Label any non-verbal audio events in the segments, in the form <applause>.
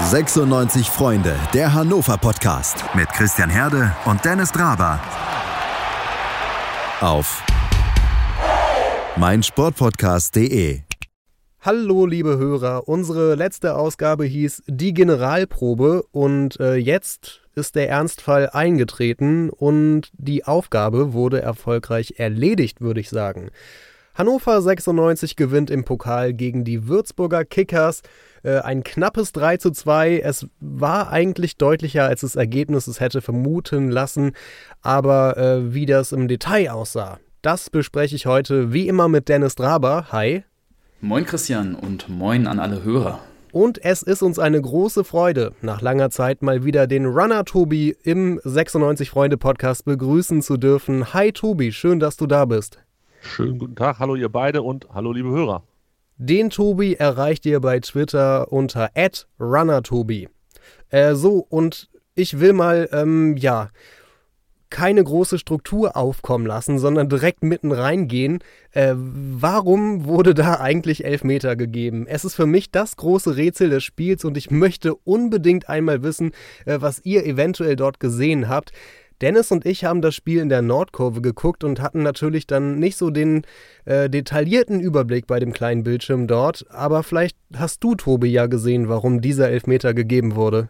96 Freunde, der Hannover Podcast mit Christian Herde und Dennis Draber. Auf meinsportpodcast.de. Hallo, liebe Hörer. Unsere letzte Ausgabe hieß Die Generalprobe und äh, jetzt ist der Ernstfall eingetreten und die Aufgabe wurde erfolgreich erledigt, würde ich sagen. Hannover 96 gewinnt im Pokal gegen die Würzburger Kickers. Äh, ein knappes 3 zu 2. Es war eigentlich deutlicher, als das Ergebnis es hätte vermuten lassen. Aber äh, wie das im Detail aussah, das bespreche ich heute wie immer mit Dennis Draber. Hi. Moin Christian und moin an alle Hörer. Und es ist uns eine große Freude, nach langer Zeit mal wieder den Runner Tobi im 96 Freunde Podcast begrüßen zu dürfen. Hi Tobi, schön, dass du da bist. Schönen guten Tag, hallo ihr beide und hallo liebe Hörer. Den Tobi erreicht ihr bei Twitter unter runnertobi. Äh, so, und ich will mal, ähm, ja, keine große Struktur aufkommen lassen, sondern direkt mitten reingehen. Äh, warum wurde da eigentlich Elfmeter gegeben? Es ist für mich das große Rätsel des Spiels und ich möchte unbedingt einmal wissen, äh, was ihr eventuell dort gesehen habt. Dennis und ich haben das Spiel in der Nordkurve geguckt und hatten natürlich dann nicht so den äh, detaillierten Überblick bei dem kleinen Bildschirm dort. Aber vielleicht hast du, Tobi, ja gesehen, warum dieser Elfmeter gegeben wurde.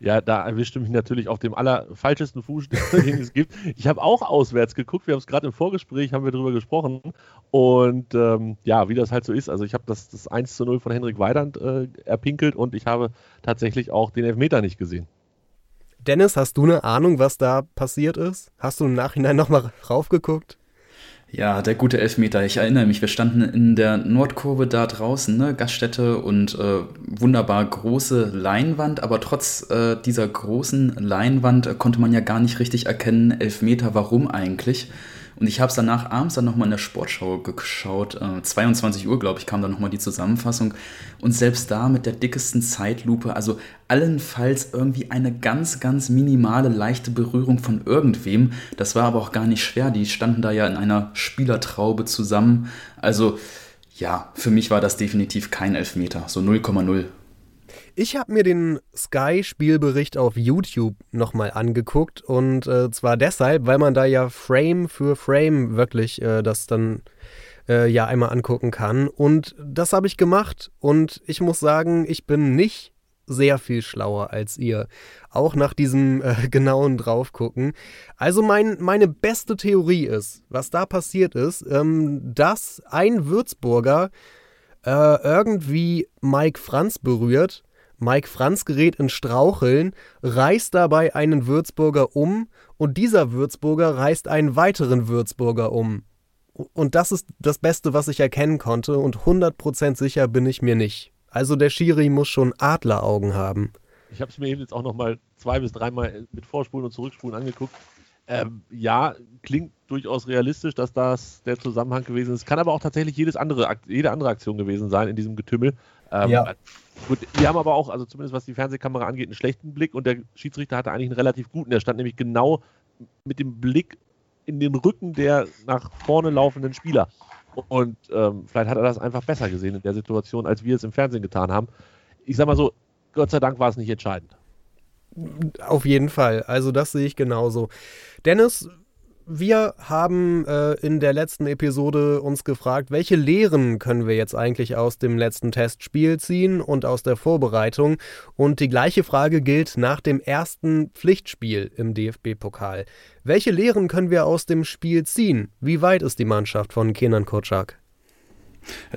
Ja, da erwischte mich natürlich auf dem allerfalschesten Fuß, <laughs> den es gibt. Ich habe auch auswärts geguckt. Wir haben es gerade im Vorgespräch, haben wir darüber gesprochen. Und ähm, ja, wie das halt so ist. Also ich habe das, das 1 zu 0 von Henrik Weidand äh, erpinkelt und ich habe tatsächlich auch den Elfmeter nicht gesehen. Dennis, hast du eine Ahnung, was da passiert ist? Hast du im Nachhinein nochmal raufgeguckt? Ja, der gute Elfmeter. Ich erinnere mich, wir standen in der Nordkurve da draußen, ne, Gaststätte und äh, wunderbar große Leinwand, aber trotz äh, dieser großen Leinwand äh, konnte man ja gar nicht richtig erkennen, Elfmeter, warum eigentlich. Und ich habe es danach abends dann nochmal in der Sportschau geschaut. Äh, 22 Uhr, glaube ich, kam dann nochmal die Zusammenfassung. Und selbst da mit der dickesten Zeitlupe, also allenfalls irgendwie eine ganz, ganz minimale, leichte Berührung von irgendwem. Das war aber auch gar nicht schwer. Die standen da ja in einer Spielertraube zusammen. Also ja, für mich war das definitiv kein Elfmeter. So 0,0. Ich habe mir den Sky-Spielbericht auf YouTube nochmal angeguckt und äh, zwar deshalb, weil man da ja Frame für Frame wirklich äh, das dann äh, ja einmal angucken kann. Und das habe ich gemacht und ich muss sagen, ich bin nicht sehr viel schlauer als ihr. Auch nach diesem äh, <laughs> genauen Draufgucken. Also mein, meine beste Theorie ist, was da passiert ist, ähm, dass ein Würzburger äh, irgendwie Mike Franz berührt Mike Franz gerät in Straucheln, reißt dabei einen Würzburger um und dieser Würzburger reißt einen weiteren Würzburger um. Und das ist das Beste, was ich erkennen konnte und 100% sicher bin ich mir nicht. Also der Schiri muss schon Adleraugen haben. Ich habe es mir eben jetzt auch nochmal zwei bis dreimal mit Vorspulen und Zurückspulen angeguckt. Ähm, ja, klingt durchaus realistisch, dass das der Zusammenhang gewesen ist. Kann aber auch tatsächlich jedes andere, jede andere Aktion gewesen sein in diesem Getümmel. Ähm, ja. Gut, wir haben aber auch, also zumindest was die Fernsehkamera angeht, einen schlechten Blick und der Schiedsrichter hatte eigentlich einen relativ guten. Der stand nämlich genau mit dem Blick in den Rücken der nach vorne laufenden Spieler. Und ähm, vielleicht hat er das einfach besser gesehen in der Situation, als wir es im Fernsehen getan haben. Ich sag mal so, Gott sei Dank war es nicht entscheidend. Auf jeden Fall. Also das sehe ich genauso. Dennis, wir haben äh, in der letzten Episode uns gefragt, welche Lehren können wir jetzt eigentlich aus dem letzten Testspiel ziehen und aus der Vorbereitung. Und die gleiche Frage gilt nach dem ersten Pflichtspiel im DFB-Pokal. Welche Lehren können wir aus dem Spiel ziehen? Wie weit ist die Mannschaft von Kenan Kocak?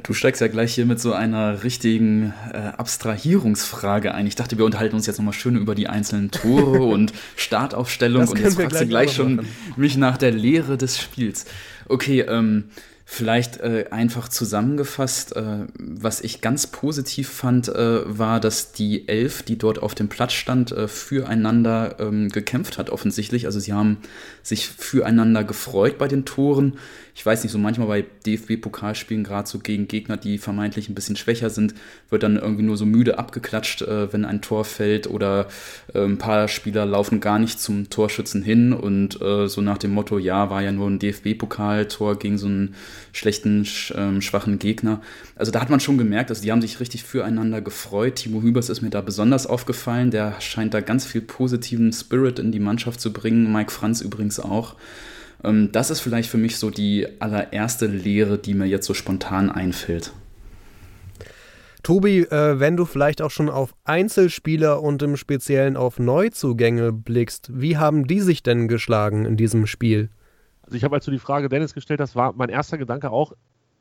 Du steigst ja gleich hier mit so einer richtigen äh, Abstrahierungsfrage ein. Ich dachte, wir unterhalten uns jetzt nochmal schön über die einzelnen Tore <laughs> und Startaufstellung das und jetzt fragst du gleich schon mich nach der Lehre des Spiels. Okay, ähm, Vielleicht äh, einfach zusammengefasst, äh, was ich ganz positiv fand, äh, war, dass die Elf, die dort auf dem Platz stand, äh, füreinander ähm, gekämpft hat, offensichtlich. Also sie haben sich füreinander gefreut bei den Toren. Ich weiß nicht, so manchmal bei DFB-Pokalspielen, gerade so gegen Gegner, die vermeintlich ein bisschen schwächer sind, wird dann irgendwie nur so müde abgeklatscht, äh, wenn ein Tor fällt oder äh, ein paar Spieler laufen gar nicht zum Torschützen hin und so nach dem Motto, ja, war ja nur ein DFB-Pokaltor gegen so ein schlechten, ähm, schwachen Gegner. Also da hat man schon gemerkt, also die haben sich richtig füreinander gefreut. Timo Hübers ist mir da besonders aufgefallen. Der scheint da ganz viel positiven Spirit in die Mannschaft zu bringen. Mike Franz übrigens auch. Ähm, das ist vielleicht für mich so die allererste Lehre, die mir jetzt so spontan einfällt. Tobi, äh, wenn du vielleicht auch schon auf Einzelspieler und im Speziellen auf Neuzugänge blickst, wie haben die sich denn geschlagen in diesem Spiel? Also ich habe, als du die Frage Dennis gestellt hast, war mein erster Gedanke auch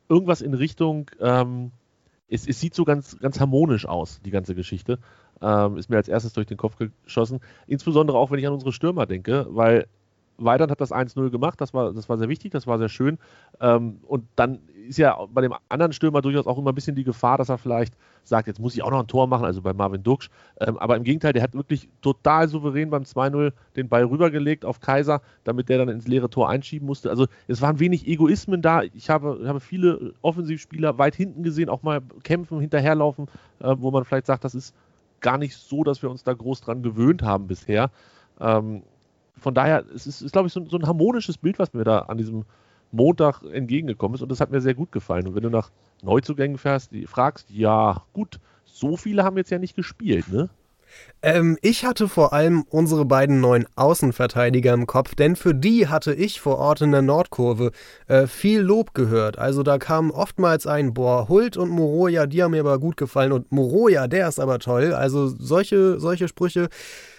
irgendwas in Richtung, ähm, es, es, sieht so ganz, ganz harmonisch aus, die ganze Geschichte. Ähm, ist mir als erstes durch den Kopf geschossen. Insbesondere auch, wenn ich an unsere Stürmer denke, weil Weidand hat das 1-0 gemacht, das war, das war sehr wichtig, das war sehr schön. Ähm, und dann ist ja bei dem anderen Stürmer durchaus auch immer ein bisschen die Gefahr, dass er vielleicht sagt, jetzt muss ich auch noch ein Tor machen, also bei Marvin Duksch. Ähm, aber im Gegenteil, der hat wirklich total souverän beim 2-0 den Ball rübergelegt auf Kaiser, damit der dann ins leere Tor einschieben musste. Also es waren wenig Egoismen da. Ich habe, habe viele Offensivspieler weit hinten gesehen, auch mal kämpfen, hinterherlaufen, äh, wo man vielleicht sagt, das ist gar nicht so, dass wir uns da groß dran gewöhnt haben bisher. Ähm, von daher, es ist, ist glaube ich, so, so, ein harmonisches Bild, was mir da an diesem Montag entgegengekommen ist und das hat mir sehr gut gefallen. Und wenn du nach Neuzugängen fährst, die fragst, ja, gut, so viele haben jetzt ja nicht gespielt, ne? Ähm, ich hatte vor allem unsere beiden neuen Außenverteidiger im Kopf, denn für die hatte ich vor Ort in der Nordkurve äh, viel Lob gehört. Also da kam oftmals ein, boah, Hult und Moroja, die haben mir aber gut gefallen und Moroja, der ist aber toll. Also solche, solche Sprüche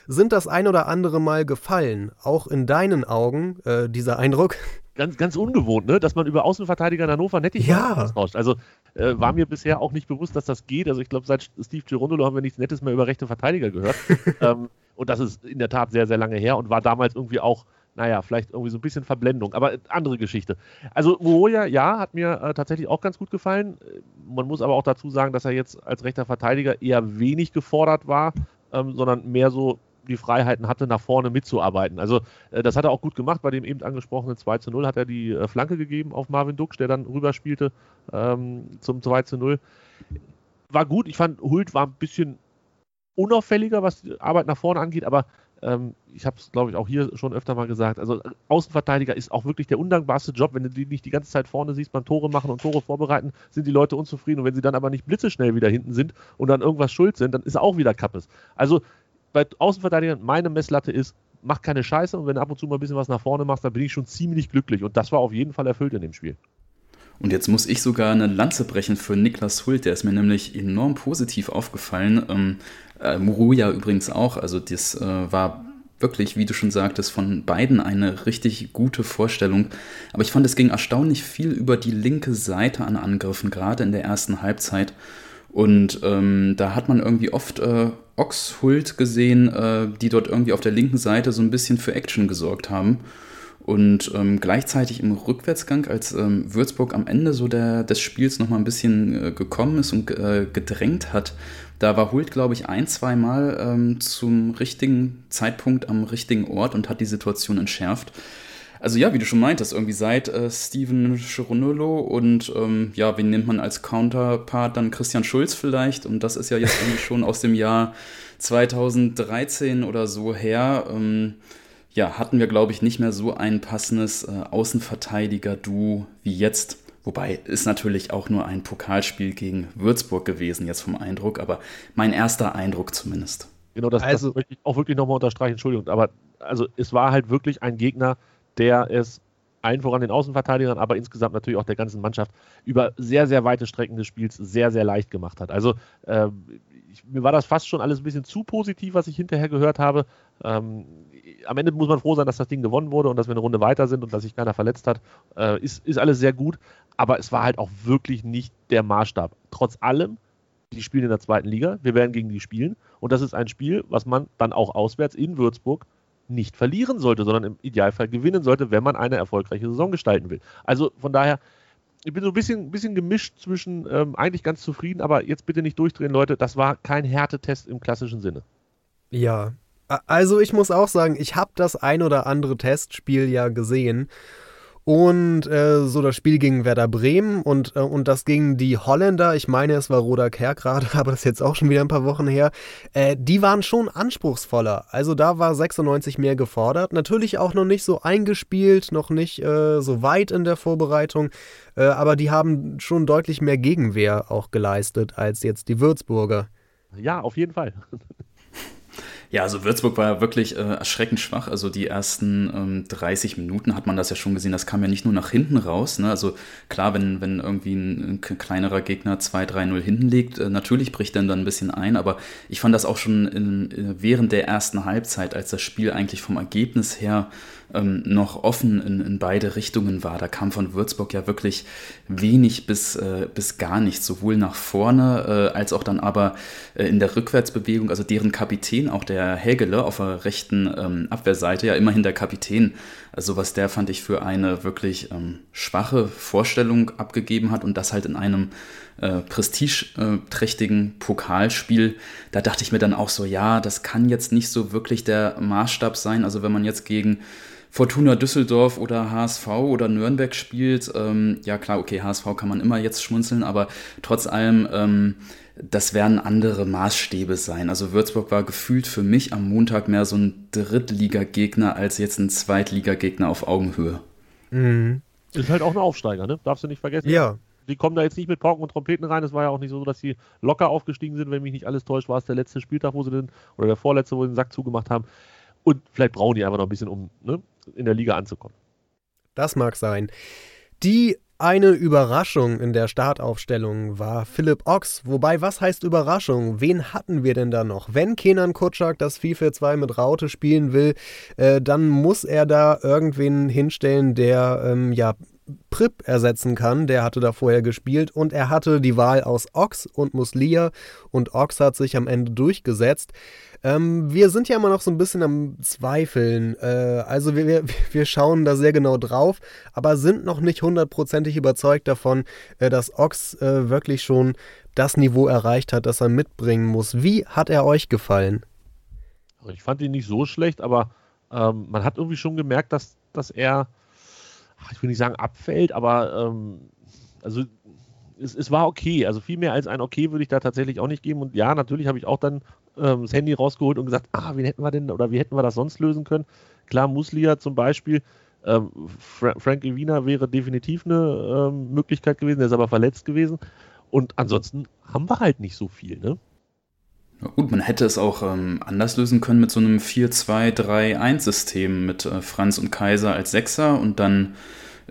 sind das ein oder andere Mal gefallen. Auch in deinen Augen, äh, dieser Eindruck? Ganz, ganz ungewohnt, ne? dass man über Außenverteidiger in Hannover nettig ja. austauscht. Also äh, war mir bisher auch nicht bewusst, dass das geht. Also ich glaube, seit Steve Girondolo haben wir nichts Nettes mehr über rechte Verteidiger gehört. <laughs> ähm, und das ist in der Tat sehr, sehr lange her und war damals irgendwie auch naja, vielleicht irgendwie so ein bisschen Verblendung, aber andere Geschichte. Also Moroja, ja, hat mir äh, tatsächlich auch ganz gut gefallen. Man muss aber auch dazu sagen, dass er jetzt als rechter Verteidiger eher wenig gefordert war, ähm, sondern mehr so die Freiheiten hatte, nach vorne mitzuarbeiten. Also äh, das hat er auch gut gemacht. Bei dem eben angesprochenen 2 zu 0 hat er die äh, Flanke gegeben auf Marvin Dux, der dann rüberspielte ähm, zum 2 zu 0. War gut. Ich fand, Hult war ein bisschen unauffälliger, was die Arbeit nach vorne angeht, aber ähm, ich habe es, glaube ich, auch hier schon öfter mal gesagt. Also Außenverteidiger ist auch wirklich der undankbarste Job. Wenn du die nicht die ganze Zeit vorne siehst beim Tore machen und Tore vorbereiten, sind die Leute unzufrieden. Und wenn sie dann aber nicht blitzeschnell wieder hinten sind und dann irgendwas schuld sind, dann ist auch wieder Kappes. Also bei Außenverteidigern meine Messlatte ist, mach keine Scheiße und wenn du ab und zu mal ein bisschen was nach vorne machst, dann bin ich schon ziemlich glücklich. Und das war auf jeden Fall erfüllt in dem Spiel. Und jetzt muss ich sogar eine Lanze brechen für Niklas Hult, der ist mir nämlich enorm positiv aufgefallen. Ähm, äh, Muruya übrigens auch, also das äh, war wirklich, wie du schon sagtest, von beiden eine richtig gute Vorstellung. Aber ich fand, es ging erstaunlich viel über die linke Seite an Angriffen, gerade in der ersten Halbzeit. Und ähm, da hat man irgendwie oft äh, Oxhult gesehen, äh, die dort irgendwie auf der linken Seite so ein bisschen für Action gesorgt haben. Und ähm, gleichzeitig im Rückwärtsgang, als ähm, Würzburg am Ende so der, des Spiels nochmal ein bisschen äh, gekommen ist und äh, gedrängt hat, da war Hult, glaube ich, ein, zwei Mal ähm, zum richtigen Zeitpunkt am richtigen Ort und hat die Situation entschärft. Also ja, wie du schon meintest, irgendwie seit äh, Steven Chironolo und ähm, ja, wen nimmt man als Counterpart? Dann Christian Schulz vielleicht und das ist ja jetzt irgendwie schon aus dem Jahr 2013 oder so her. Ähm, ja, hatten wir, glaube ich, nicht mehr so ein passendes äh, Außenverteidiger-Duo wie jetzt. Wobei ist natürlich auch nur ein Pokalspiel gegen Würzburg gewesen, jetzt vom Eindruck, aber mein erster Eindruck zumindest. Genau, das, also, das möchte ich auch wirklich nochmal unterstreichen, Entschuldigung, aber also es war halt wirklich ein Gegner, der es allen voran den Außenverteidigern, aber insgesamt natürlich auch der ganzen Mannschaft über sehr, sehr weite Strecken des Spiels sehr, sehr leicht gemacht hat. Also äh, ich, mir war das fast schon alles ein bisschen zu positiv, was ich hinterher gehört habe. Ähm, am Ende muss man froh sein, dass das Ding gewonnen wurde und dass wir eine Runde weiter sind und dass sich keiner verletzt hat. Äh, ist, ist alles sehr gut, aber es war halt auch wirklich nicht der Maßstab. Trotz allem, die spielen in der zweiten Liga, wir werden gegen die spielen und das ist ein Spiel, was man dann auch auswärts in Würzburg nicht verlieren sollte, sondern im Idealfall gewinnen sollte, wenn man eine erfolgreiche Saison gestalten will. Also von daher, ich bin so ein bisschen, bisschen gemischt zwischen ähm, eigentlich ganz zufrieden, aber jetzt bitte nicht durchdrehen, Leute. Das war kein Härtetest im klassischen Sinne. Ja, also ich muss auch sagen, ich habe das ein oder andere Testspiel ja gesehen Und äh, so das Spiel gegen Werder Bremen und, äh, und das gegen die Holländer, ich meine, es war Roda gerade, <laughs> aber das ist jetzt auch schon wieder ein paar Wochen her, äh, die waren schon anspruchsvoller. Also da war 96 mehr gefordert. Natürlich auch noch nicht so eingespielt, noch nicht äh, so weit in der Vorbereitung, äh, aber die haben schon deutlich mehr Gegenwehr auch geleistet als jetzt die Würzburger. Ja, auf jeden Fall. <laughs> Ja, also Würzburg war wirklich äh, erschreckend schwach. Also die ersten ähm, 30 Minuten hat man das ja schon gesehen. Das kam ja nicht nur nach hinten raus. Ne? Also klar, wenn, wenn irgendwie ein, ein kleinerer Gegner 2-3-0 hinten liegt, äh, natürlich bricht dann dann ein bisschen ein. Aber ich fand das auch schon in, in, während der ersten Halbzeit, als das Spiel eigentlich vom Ergebnis her ähm, noch offen in, in, beide Richtungen war. Da kam von Würzburg ja wirklich wenig bis, äh, bis gar nichts, sowohl nach vorne äh, als auch dann aber äh, in der Rückwärtsbewegung. Also deren Kapitän, auch der Hägele auf der rechten ähm, Abwehrseite, ja immerhin der Kapitän. Also was der fand ich für eine wirklich ähm, schwache Vorstellung abgegeben hat und das halt in einem äh, prestigeträchtigen Pokalspiel. Da dachte ich mir dann auch so, ja, das kann jetzt nicht so wirklich der Maßstab sein. Also wenn man jetzt gegen Fortuna Düsseldorf oder HSV oder Nürnberg spielt, ähm, ja klar, okay, HSV kann man immer jetzt schmunzeln, aber trotz allem, ähm, das werden andere Maßstäbe sein. Also Würzburg war gefühlt für mich am Montag mehr so ein Drittligagegner als jetzt ein Zweitligagegner auf Augenhöhe. Mhm. Ist halt auch ein Aufsteiger, ne? Darfst du nicht vergessen. Ja. Die kommen da jetzt nicht mit Pauken und Trompeten rein. Es war ja auch nicht so, dass sie locker aufgestiegen sind. Wenn mich nicht alles täuscht, war es der letzte Spieltag, wo sie den, oder der vorletzte, wo sie den Sack zugemacht haben. Und vielleicht brauchen die einfach noch ein bisschen, um ne, in der Liga anzukommen. Das mag sein. Die eine Überraschung in der Startaufstellung war Philipp Ochs. Wobei, was heißt Überraschung? Wen hatten wir denn da noch? Wenn Kenan Kutschak das 4-4-2 mit Raute spielen will, äh, dann muss er da irgendwen hinstellen, der ähm, ja Prip ersetzen kann. Der hatte da vorher gespielt und er hatte die Wahl aus Ox und Muslia und Ox hat sich am Ende durchgesetzt. Ähm, wir sind ja immer noch so ein bisschen am Zweifeln. Äh, also wir, wir, wir, schauen da sehr genau drauf, aber sind noch nicht hundertprozentig überzeugt davon, äh, dass Ox äh, wirklich schon das Niveau erreicht hat, das er mitbringen muss. Wie hat er euch gefallen? Ich fand ihn nicht so schlecht, aber ähm, man hat irgendwie schon gemerkt, dass, dass er ich will nicht sagen abfällt, aber ähm, also es, es, war okay. Also viel mehr als ein okay würde ich da tatsächlich auch nicht geben. Und ja, natürlich habe ich auch dann ähm, das Handy rausgeholt und gesagt, ah, wen hätten wir denn oder wie hätten wir das sonst lösen können? Klar, Muslia zum Beispiel. Ähm, Fra Frankie Wiener wäre definitiv eine ähm, Möglichkeit gewesen, der ist aber verletzt gewesen. Und ansonsten haben wir halt nicht so viel, ne? Gut, man hätte es auch ähm, anders lösen können mit so einem 4-2-3-1-System mit äh, Franz und Kaiser als Sechser und dann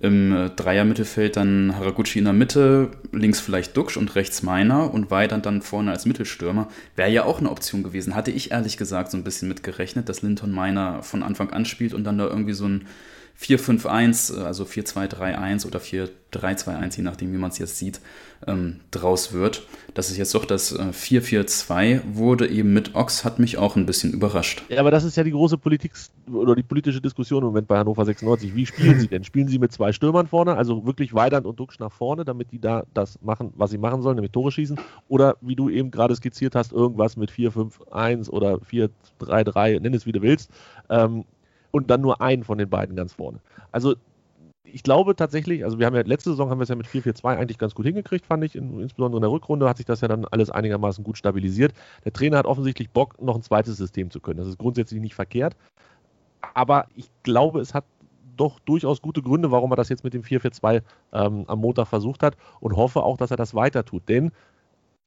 im äh, Dreier-Mittelfeld dann Haraguchi in der Mitte, links vielleicht Duxch und rechts Meiner und Weidand dann vorne als Mittelstürmer. Wäre ja auch eine Option gewesen. Hatte ich ehrlich gesagt so ein bisschen mit gerechnet, dass Linton Meiner von Anfang an spielt und dann da irgendwie so ein 4-5-1, äh, also 4-2-3-1 oder 4-3-2-1, je nachdem, wie man es jetzt sieht, ähm, draus wird. Dass es jetzt doch das äh, 4-4-2 wurde, eben mit Ox, hat mich auch ein bisschen überrascht. Ja, aber das ist ja die große Politik oder die politische Diskussion im Moment bei Hannover 96. Wie spielen sie denn? Spielen sie mit zwei Stürmern vorne, also wirklich Weidand und Duxch nach vorne, damit die da das machen, was sie machen sollen, nämlich Tore schießen? Oder wie du eben gerade skizziert hast, irgendwas mit 4-5-1 oder 4-3-3, nenn es wie du willst. Ähm, und dann nur einen von den beiden ganz vorne. Also ich glaube tatsächlich, also wir haben ja letzte Saison haben wir es ja mit 4-4-2 eigentlich ganz gut hingekriegt, fand ich. In, insbesondere in der Rückrunde hat sich das ja dann alles einigermaßen gut stabilisiert. Der Trainer hat offensichtlich Bock, noch ein zweites System zu können. Das ist grundsätzlich nicht verkehrt. Aber ich glaube, es hat doch durchaus gute Gründe, warum er das jetzt mit dem 4-4-2 ähm, am Montag versucht hat und hoffe auch, dass er das weiter tut. Denn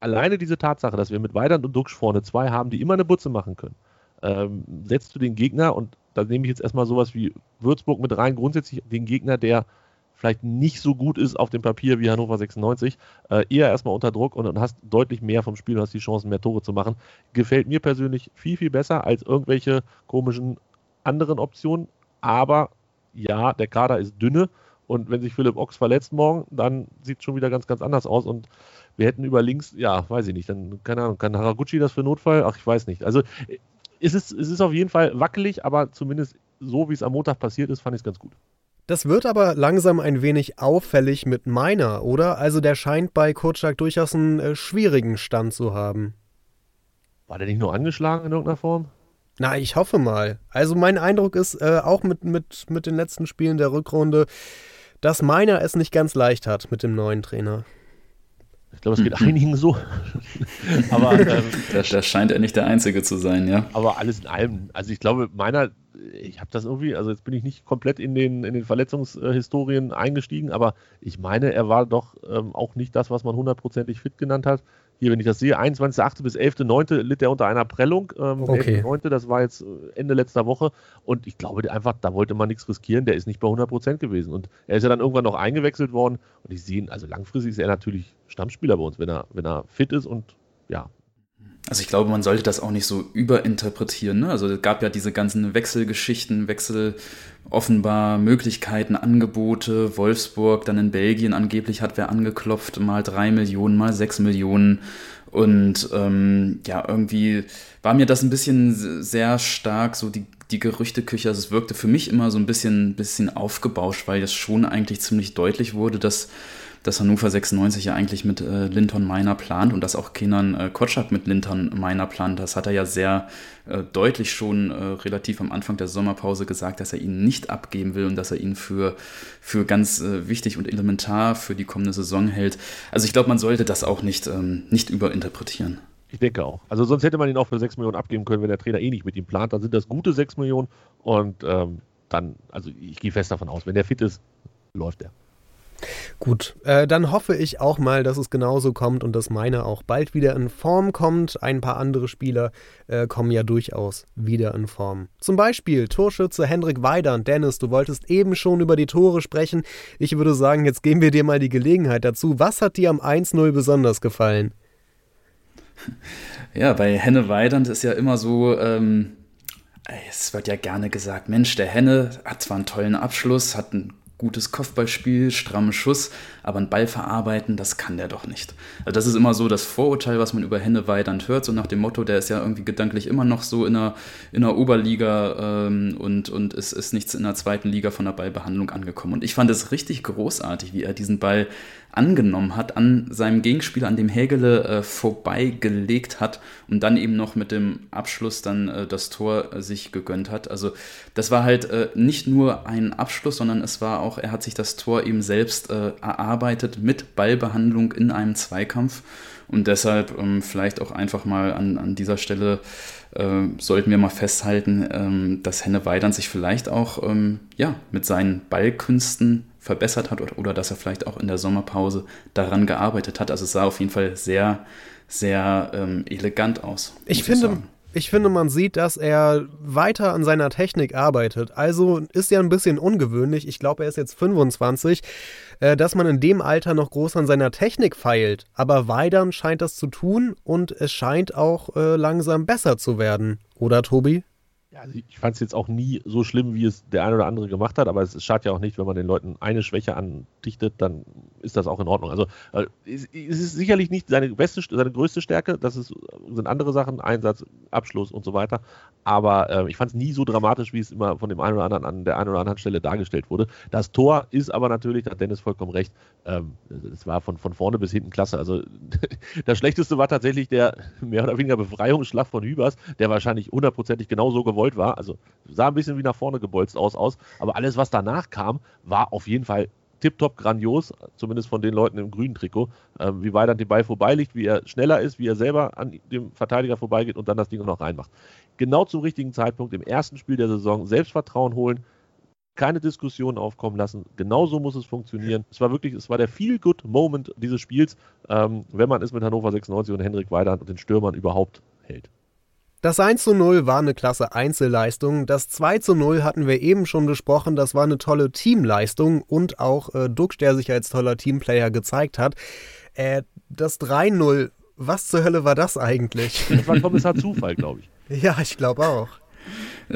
alleine diese Tatsache, dass wir mit Weidand und Duxch vorne zwei haben, die immer eine Butze machen können, ähm, setzt du den Gegner, und da nehme ich jetzt erstmal sowas wie Würzburg mit rein, grundsätzlich den Gegner, der vielleicht nicht so gut ist auf dem Papier wie Hannover 96, äh, eher erstmal unter Druck und, und hast deutlich mehr vom Spiel und hast die Chancen, mehr Tore zu machen. Gefällt mir persönlich viel, viel besser als irgendwelche komischen anderen Optionen. Aber ja, der Kader ist dünne und wenn sich Philipp Ochs verletzt morgen, dann sieht es schon wieder ganz, ganz anders aus und wir hätten über links, ja, weiß ich nicht, dann, keine Ahnung, kann Haraguchi das für Notfall? Ach, ich weiß nicht. Also es ist, es ist auf jeden Fall wackelig, aber zumindest so, wie es am Montag passiert ist, fand ich es ganz gut. Das wird aber langsam ein wenig auffällig mit meiner, oder? Also der scheint bei Kotschak durchaus einen äh, schwierigen Stand zu haben. War der nicht nur angeschlagen in irgendeiner Form? Na, ich hoffe mal. Also mein Eindruck ist äh, auch mit, mit, mit den letzten Spielen der Rückrunde, dass Meiner es nicht ganz leicht hat mit dem neuen Trainer. Ich glaube, es geht einigen so. <laughs> aber ähm, da, da, scheint er nicht der Einzige zu sein, ja. Aber alles in allem. Also ich glaube, meiner, ich habe das irgendwie, also jetzt bin ich nicht komplett in den, in den Verletzungshistorien eingestiegen, aber ich meine, er war doch ähm, auch nicht das, was man hundertprozentig fit genannt hat hier, wenn ich das sehe, 21.8. bis 11.9. litt er unter einer Prellung. Ähm, okay. 11.9. das war jetzt äh, Ende letzter Woche. Und ich glaube einfach, da wollte man nichts riskieren. Der ist nicht bei 100% gewesen. Und er ist ja dann irgendwann noch eingewechselt worden. Und ich sehe ihn, also langfristig ist er natürlich Stammspieler bei uns, wenn er, wenn er fit ist und ja, also ich glaube, man sollte das auch nicht so überinterpretieren. Ne? Also es gab ja diese ganzen Wechselgeschichten, Wechsel offenbar Möglichkeiten, Angebote. Wolfsburg, dann in Belgien angeblich hat wer angeklopft, mal drei Millionen, mal sechs Millionen. Und ähm, ja, irgendwie war mir das ein bisschen sehr stark, so die, die Gerüchteküche. Also es wirkte für mich immer so ein bisschen, bisschen aufgebauscht, weil es schon eigentlich ziemlich deutlich wurde, dass dass Hannover 96 ja eigentlich mit äh, Linton Meiner plant und dass auch Kenan äh, Kotschak mit Linton Meiner plant. Das hat er ja sehr äh, deutlich schon äh, relativ am Anfang der Sommerpause gesagt, dass er ihn nicht abgeben will und dass er ihn für, für ganz äh, wichtig und elementar für die kommende Saison hält. Also ich glaube, man sollte das auch nicht, ähm, nicht überinterpretieren. Ich denke auch. Also sonst hätte man ihn auch für 6 Millionen abgeben können, wenn der Trainer eh nicht mit ihm plant. Dann sind das gute 6 Millionen und ähm, dann, also ich gehe fest davon aus, wenn der fit ist, läuft er. Gut, äh, dann hoffe ich auch mal, dass es genauso kommt und dass meine auch bald wieder in Form kommt. Ein paar andere Spieler äh, kommen ja durchaus wieder in Form. Zum Beispiel Torschütze Hendrik Weidern. Dennis, du wolltest eben schon über die Tore sprechen. Ich würde sagen, jetzt geben wir dir mal die Gelegenheit dazu. Was hat dir am 1-0 besonders gefallen? Ja, bei Henne Weidand ist ja immer so, ähm, es wird ja gerne gesagt, Mensch, der Henne hat zwar einen tollen Abschluss, hat einen gutes Kopfballspiel, strammen Schuss, aber einen Ball verarbeiten, das kann der doch nicht. Also das ist immer so das Vorurteil, was man über Henne Weidand hört, so nach dem Motto, der ist ja irgendwie gedanklich immer noch so in der, in der Oberliga ähm, und, und ist, ist nichts in der zweiten Liga von der Ballbehandlung angekommen. Und ich fand es richtig großartig, wie er diesen Ball angenommen hat, an seinem Gegenspieler, an dem Hägele äh, vorbeigelegt hat und dann eben noch mit dem Abschluss dann äh, das Tor äh, sich gegönnt hat. Also das war halt äh, nicht nur ein Abschluss, sondern es war auch, er hat sich das Tor eben selbst äh, erarbeitet mit Ballbehandlung in einem Zweikampf. Und deshalb ähm, vielleicht auch einfach mal an, an dieser Stelle äh, sollten wir mal festhalten, ähm, dass Henne Weidern sich vielleicht auch ähm, ja, mit seinen Ballkünsten verbessert hat oder, oder dass er vielleicht auch in der Sommerpause daran gearbeitet hat. Also es sah auf jeden Fall sehr, sehr ähm, elegant aus. Ich finde, ich, ich finde, man sieht, dass er weiter an seiner Technik arbeitet. Also ist ja ein bisschen ungewöhnlich. Ich glaube, er ist jetzt 25, äh, dass man in dem Alter noch groß an seiner Technik feilt. Aber Weidern scheint das zu tun und es scheint auch äh, langsam besser zu werden. Oder, Tobi? Ja, also ich fand es jetzt auch nie so schlimm, wie es der eine oder andere gemacht hat, aber es schadet ja auch nicht, wenn man den Leuten eine Schwäche andichtet, dann ist das auch in Ordnung. Also äh, es ist sicherlich nicht seine beste, seine größte Stärke, das ist, sind andere Sachen, Einsatz, Abschluss und so weiter. Aber äh, ich fand es nie so dramatisch, wie es immer von dem einen oder anderen an der einen oder anderen Stelle dargestellt wurde. Das Tor ist aber natürlich, da hat Dennis vollkommen recht, ähm, es war von, von vorne bis hinten klasse. Also <laughs> das Schlechteste war tatsächlich der mehr oder weniger Befreiungsschlag von Hübers, der wahrscheinlich hundertprozentig genauso gewollt gewollt war. Also sah ein bisschen wie nach vorne gebolzt aus, aus. Aber alles, was danach kam, war auf jeden Fall tipptopp grandios, zumindest von den Leuten im grünen Trikot, äh, wie weit dann den Ball vorbeiliegt, wie er schneller ist, wie er selber an dem Verteidiger vorbeigeht und dann das Ding noch reinmacht. Genau zum richtigen Zeitpunkt im ersten Spiel der Saison Selbstvertrauen holen, keine Diskussion aufkommen lassen. Genauso muss es funktionieren. Es war wirklich, es war der Feel-Good-Moment dieses Spiels, ähm, wenn man es mit Hannover 96 und Henrik Weidand und den Stürmern überhaupt hält. Das 1 zu 0 war eine klasse Einzelleistung. Das 2 zu 0 hatten wir eben schon besprochen. Das war eine tolle Teamleistung und auch äh, Dux, der sich als toller Teamplayer gezeigt hat. Äh, das 3-0, was zur Hölle war das eigentlich? Das war Kommissar Zufall, glaube ich. <laughs> Ja, ich glaube auch.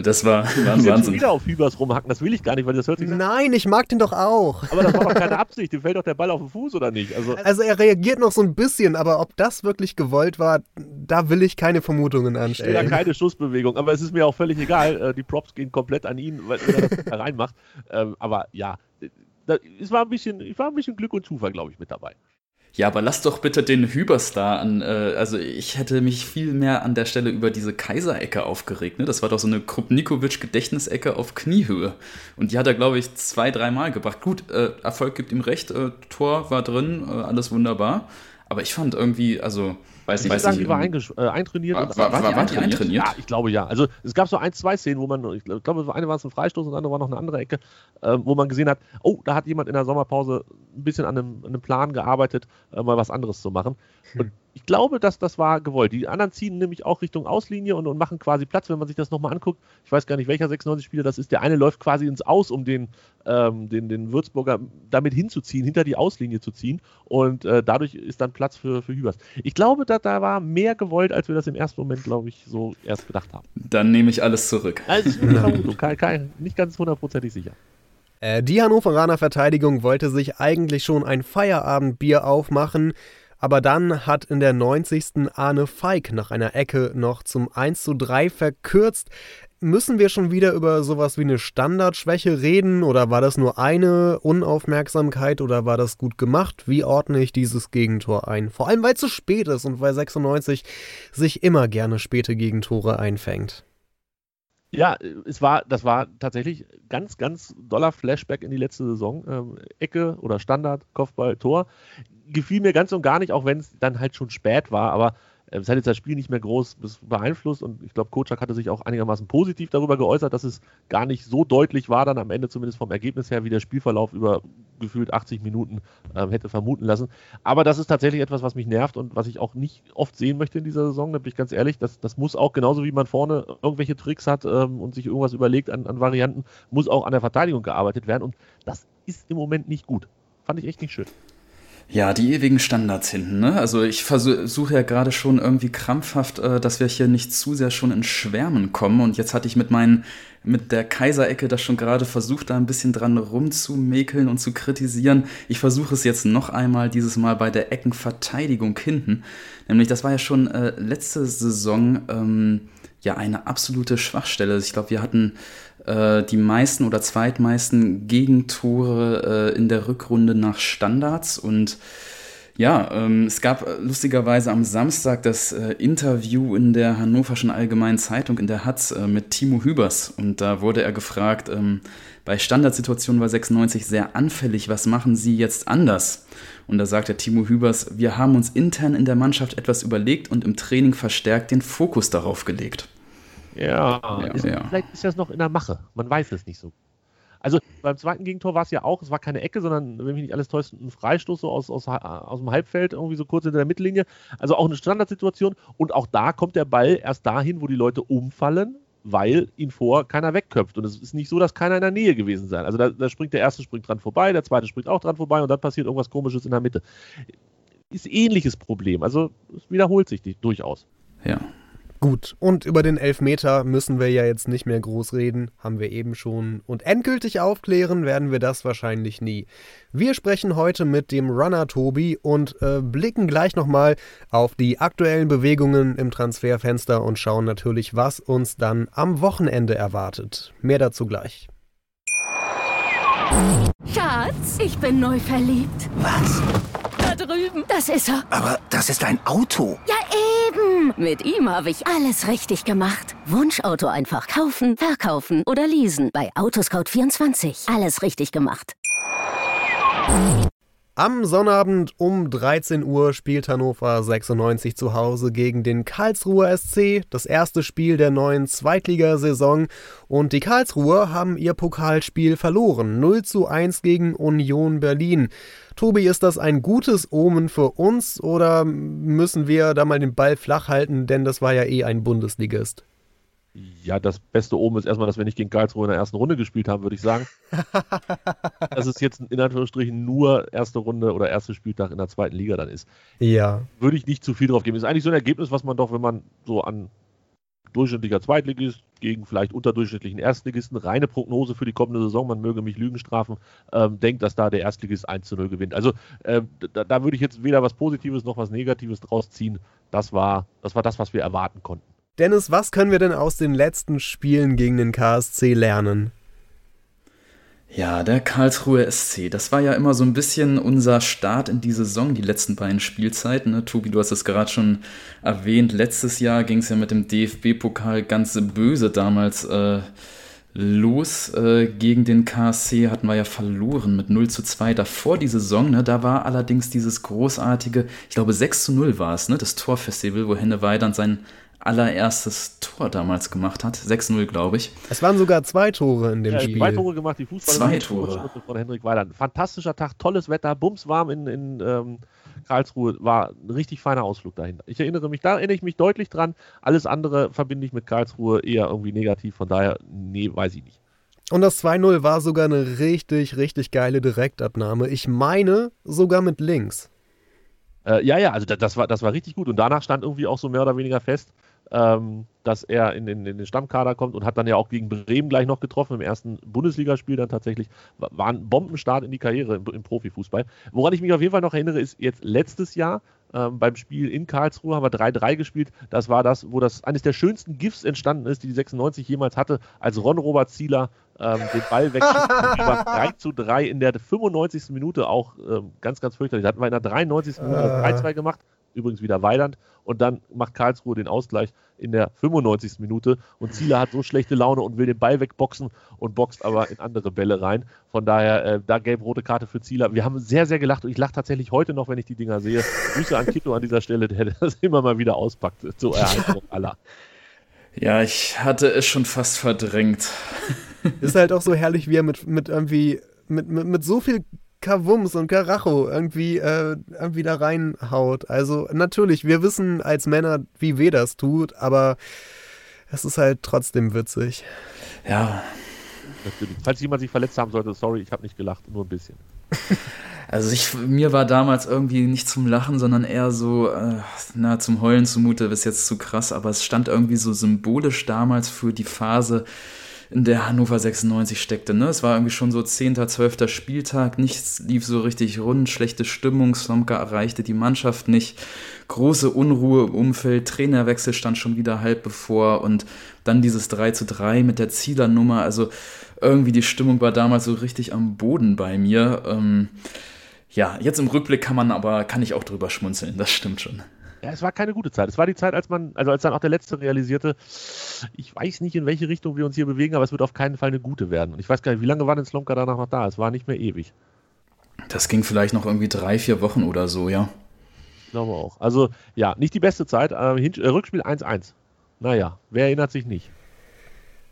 Das war, war ein Wahnsinn. wieder auf Hübers rumhacken, das will ich gar nicht, weil das hört sich Nein, ich mag den doch auch. Aber das war doch keine <laughs> Absicht, dem fällt doch der Ball auf den Fuß oder nicht? Also, also er reagiert noch so ein bisschen, aber ob das wirklich gewollt war, da will ich keine Vermutungen anstellen. Ich da keine Schussbewegung, aber es ist mir auch völlig egal. Äh, die Props gehen komplett an ihn, weil er das reinmacht. Ähm, aber ja, es war ein bisschen, ich war ein bisschen Glück und Zufall, glaube ich, mit dabei. Ja, aber lass doch bitte den Hüberstar an. Äh, also ich hätte mich viel mehr an der Stelle über diese Kaiserecke aufgeregt. Ne? Das war doch so eine Krupnikovic-Gedächtnisecke auf Kniehöhe. Und die hat er, glaube ich, zwei, dreimal gebracht. Gut, äh, Erfolg gibt ihm recht, äh, Tor war drin, äh, alles wunderbar. Aber ich fand irgendwie, also Weiß ich weiß sagen, die war äh, eintrainiert. War, war, war, war, war die eintrainiert? Ja, ich glaube ja. Also es gab so ein, zwei Szenen, wo man, ich glaube, eine war es ein Freistoß und andere war noch eine andere Ecke, äh, wo man gesehen hat, oh, da hat jemand in der Sommerpause ein bisschen an einem, an einem Plan gearbeitet, äh, mal was anderes zu machen. Hm. Und ich glaube, dass das war gewollt. Die anderen ziehen nämlich auch Richtung Auslinie und, und machen quasi Platz, wenn man sich das nochmal anguckt. Ich weiß gar nicht, welcher 96-Spieler das ist. Der eine läuft quasi ins Aus, um den, ähm, den, den Würzburger damit hinzuziehen, hinter die Auslinie zu ziehen. Und äh, dadurch ist dann Platz für, für Hübers. Ich glaube, da, da war mehr gewollt, als wir das im ersten Moment, glaube ich, so erst gedacht haben. Dann nehme ich alles zurück. Also, eine Vermutung, kein, kein, nicht ganz hundertprozentig sicher. Äh, die Hannoveraner Verteidigung wollte sich eigentlich schon ein Feierabendbier aufmachen. Aber dann hat in der 90. Arne Feig nach einer Ecke noch zum 1 zu 3 verkürzt. Müssen wir schon wieder über sowas wie eine Standardschwäche reden oder war das nur eine Unaufmerksamkeit oder war das gut gemacht? Wie ordne ich dieses Gegentor ein? Vor allem, weil es zu spät ist und weil 96 sich immer gerne späte Gegentore einfängt. Ja, es war, das war tatsächlich ganz, ganz doller Flashback in die letzte Saison. Ähm, Ecke oder Standard, Kopfball, Tor gefiel mir ganz und gar nicht, auch wenn es dann halt schon spät war, aber äh, es hat jetzt das Spiel nicht mehr groß beeinflusst und ich glaube, Kocak hatte sich auch einigermaßen positiv darüber geäußert, dass es gar nicht so deutlich war, dann am Ende zumindest vom Ergebnis her, wie der Spielverlauf über gefühlt 80 Minuten ähm, hätte vermuten lassen. Aber das ist tatsächlich etwas, was mich nervt und was ich auch nicht oft sehen möchte in dieser Saison, da bin ich ganz ehrlich, das, das muss auch genauso wie man vorne irgendwelche Tricks hat ähm, und sich irgendwas überlegt an, an Varianten, muss auch an der Verteidigung gearbeitet werden und das ist im Moment nicht gut. Fand ich echt nicht schön. Ja, die ewigen Standards hinten. Ne? Also ich versuche ja gerade schon irgendwie krampfhaft, äh, dass wir hier nicht zu sehr schon in Schwärmen kommen. Und jetzt hatte ich mit meinen, mit der Kaiserecke das schon gerade versucht, da ein bisschen dran rumzumäkeln und zu kritisieren. Ich versuche es jetzt noch einmal, dieses Mal bei der Eckenverteidigung hinten. Nämlich, das war ja schon äh, letzte Saison ähm, ja eine absolute Schwachstelle. Ich glaube, wir hatten die meisten oder zweitmeisten Gegentore äh, in der Rückrunde nach Standards und ja, ähm, es gab äh, lustigerweise am Samstag das äh, Interview in der Hannoverschen Allgemeinen Zeitung in der Hatz äh, mit Timo Hübers und da wurde er gefragt, ähm, bei Standardsituationen war 96 sehr anfällig, was machen Sie jetzt anders? Und da sagt der Timo Hübers, wir haben uns intern in der Mannschaft etwas überlegt und im Training verstärkt den Fokus darauf gelegt. Ja, ja, ist, ja, vielleicht ist das noch in der Mache. Man weiß es nicht so. Also beim zweiten Gegentor war es ja auch, es war keine Ecke, sondern, wenn mich nicht alles täuscht, ein Freistoß so aus, aus, aus dem Halbfeld, irgendwie so kurz hinter der Mittellinie. Also auch eine Standardsituation. Und auch da kommt der Ball erst dahin, wo die Leute umfallen, weil ihn vor keiner wegköpft. Und es ist nicht so, dass keiner in der Nähe gewesen sein. Also da, da springt der erste springt dran vorbei, der zweite springt auch dran vorbei und dann passiert irgendwas komisches in der Mitte. Ist ähnliches Problem. Also es wiederholt sich durchaus. Ja. Gut, und über den Elfmeter müssen wir ja jetzt nicht mehr groß reden, haben wir eben schon. Und endgültig aufklären werden wir das wahrscheinlich nie. Wir sprechen heute mit dem Runner Tobi und äh, blicken gleich nochmal auf die aktuellen Bewegungen im Transferfenster und schauen natürlich, was uns dann am Wochenende erwartet. Mehr dazu gleich. Schatz, ich bin neu verliebt. Was? Da drüben. Das ist er. Aber das ist ein Auto. Ja, eben. Mit ihm habe ich alles richtig gemacht. Wunschauto einfach kaufen, verkaufen oder leasen. Bei Autoscout24. Alles richtig gemacht. Am Sonnabend um 13 Uhr spielt Hannover 96 zu Hause gegen den Karlsruher SC, das erste Spiel der neuen Zweitligasaison. Und die Karlsruher haben ihr Pokalspiel verloren, 0 zu 1 gegen Union Berlin. Tobi, ist das ein gutes Omen für uns oder müssen wir da mal den Ball flach halten, denn das war ja eh ein Bundesligist? Ja, das beste oben ist erstmal, dass wir nicht gegen Karlsruhe in der ersten Runde gespielt haben, würde ich sagen. <laughs> dass es jetzt in Anführungsstrichen nur erste Runde oder erster Spieltag in der zweiten Liga dann ist. Ja. Würde ich nicht zu viel drauf geben. Ist eigentlich so ein Ergebnis, was man doch, wenn man so an durchschnittlicher Zweitligist gegen vielleicht unterdurchschnittlichen Erstligisten, reine Prognose für die kommende Saison, man möge mich Lügen strafen, ähm, denkt, dass da der Erstligist 1 zu 0 gewinnt. Also äh, da, da, würde ich jetzt weder was Positives noch was Negatives draus ziehen. Das war, das war das, was wir erwarten konnten. Dennis, was können wir denn aus den letzten Spielen gegen den KSC lernen? Ja, der Karlsruhe SC, das war ja immer so ein bisschen unser Start in die Saison, die letzten beiden Spielzeiten. Ne? Tobi, du hast es gerade schon erwähnt. Letztes Jahr ging es ja mit dem DFB-Pokal ganz böse damals äh, los. Äh, gegen den KSC hatten wir ja verloren mit 0 zu 2 davor die Saison. Ne? Da war allerdings dieses großartige, ich glaube 6 zu 0 war es, ne? das Torfestival, wo Henne Weidand sein allererstes Tor damals gemacht hat. 6-0, glaube ich. Es waren sogar zwei Tore in dem ja, Spiel. Zwei Tore gemacht, die Fußballer. Zwei Tore. Von Henrik Weiland. Fantastischer Tag, tolles Wetter, bumswarm in, in ähm, Karlsruhe. War ein richtig feiner Ausflug dahin. Ich erinnere mich, da erinnere ich mich deutlich dran. Alles andere verbinde ich mit Karlsruhe eher irgendwie negativ. Von daher, nee, weiß ich nicht. Und das 2-0 war sogar eine richtig, richtig geile Direktabnahme. Ich meine sogar mit links. Äh, ja, ja, also das, das, war, das war richtig gut. Und danach stand irgendwie auch so mehr oder weniger fest, ähm, dass er in, in, in, den Stammkader kommt und hat dann ja auch gegen Bremen gleich noch getroffen im ersten Bundesligaspiel dann tatsächlich. War ein Bombenstart in die Karriere im, im Profifußball. Woran ich mich auf jeden Fall noch erinnere, ist jetzt letztes Jahr ähm, beim Spiel in Karlsruhe haben wir 3-3 gespielt. Das war das, wo das eines der schönsten GIFs entstanden ist, die die 96 jemals hatte, als Ron Robert Zieler ähm, den Ball wegschießt. 3 zu 3 in der 95. Minute auch ähm, ganz, ganz fürchterlich. Da hatten wir in der 93. Minute 3-2 gemacht übrigens wieder Weiland. Und dann macht Karlsruhe den Ausgleich in der 95. Minute. Und Zieler hat so schlechte Laune und will den Ball wegboxen und boxt aber in andere Bälle rein. Von daher, äh, da gelb-rote Karte für Zieler. Wir haben sehr, sehr gelacht und ich lache tatsächlich heute noch, wenn ich die Dinger sehe. Grüße an Kito an dieser Stelle, der <laughs> das immer mal wieder auspackt. So Erhaltung aller. Ja, ich hatte es schon fast verdrängt. Ist halt auch so herrlich, wie er mit, mit irgendwie mit, mit, mit so viel Kavums und Karacho irgendwie, äh, irgendwie da reinhaut. Also natürlich, wir wissen als Männer, wie weh das tut, aber es ist halt trotzdem witzig. Ja. Natürlich. Falls jemand sich verletzt haben sollte, sorry, ich habe nicht gelacht, nur ein bisschen. <laughs> Also ich, mir war damals irgendwie nicht zum Lachen, sondern eher so, äh, na, zum Heulen zumute, ist jetzt zu krass, aber es stand irgendwie so symbolisch damals für die Phase, in der Hannover 96 steckte. Ne? Es war irgendwie schon so 10., 12. Spieltag, nichts lief so richtig rund, schlechte Stimmung, Slomka erreichte die Mannschaft nicht, große Unruhe im Umfeld, Trainerwechsel stand schon wieder halb bevor und dann dieses 3 zu 3 mit der Zielernummer, also irgendwie die Stimmung war damals so richtig am Boden bei mir. Ähm, ja, jetzt im Rückblick kann man aber, kann ich auch drüber schmunzeln, das stimmt schon. Ja, es war keine gute Zeit. Es war die Zeit, als man, also als dann auch der Letzte realisierte, ich weiß nicht, in welche Richtung wir uns hier bewegen, aber es wird auf keinen Fall eine gute werden. Und ich weiß gar nicht, wie lange war denn Slomka danach noch da? Es war nicht mehr ewig. Das ging vielleicht noch irgendwie drei, vier Wochen oder so, ja. Ich glaube auch. Also, ja, nicht die beste Zeit. Äh, äh Rückspiel 1-1. Naja, wer erinnert sich nicht?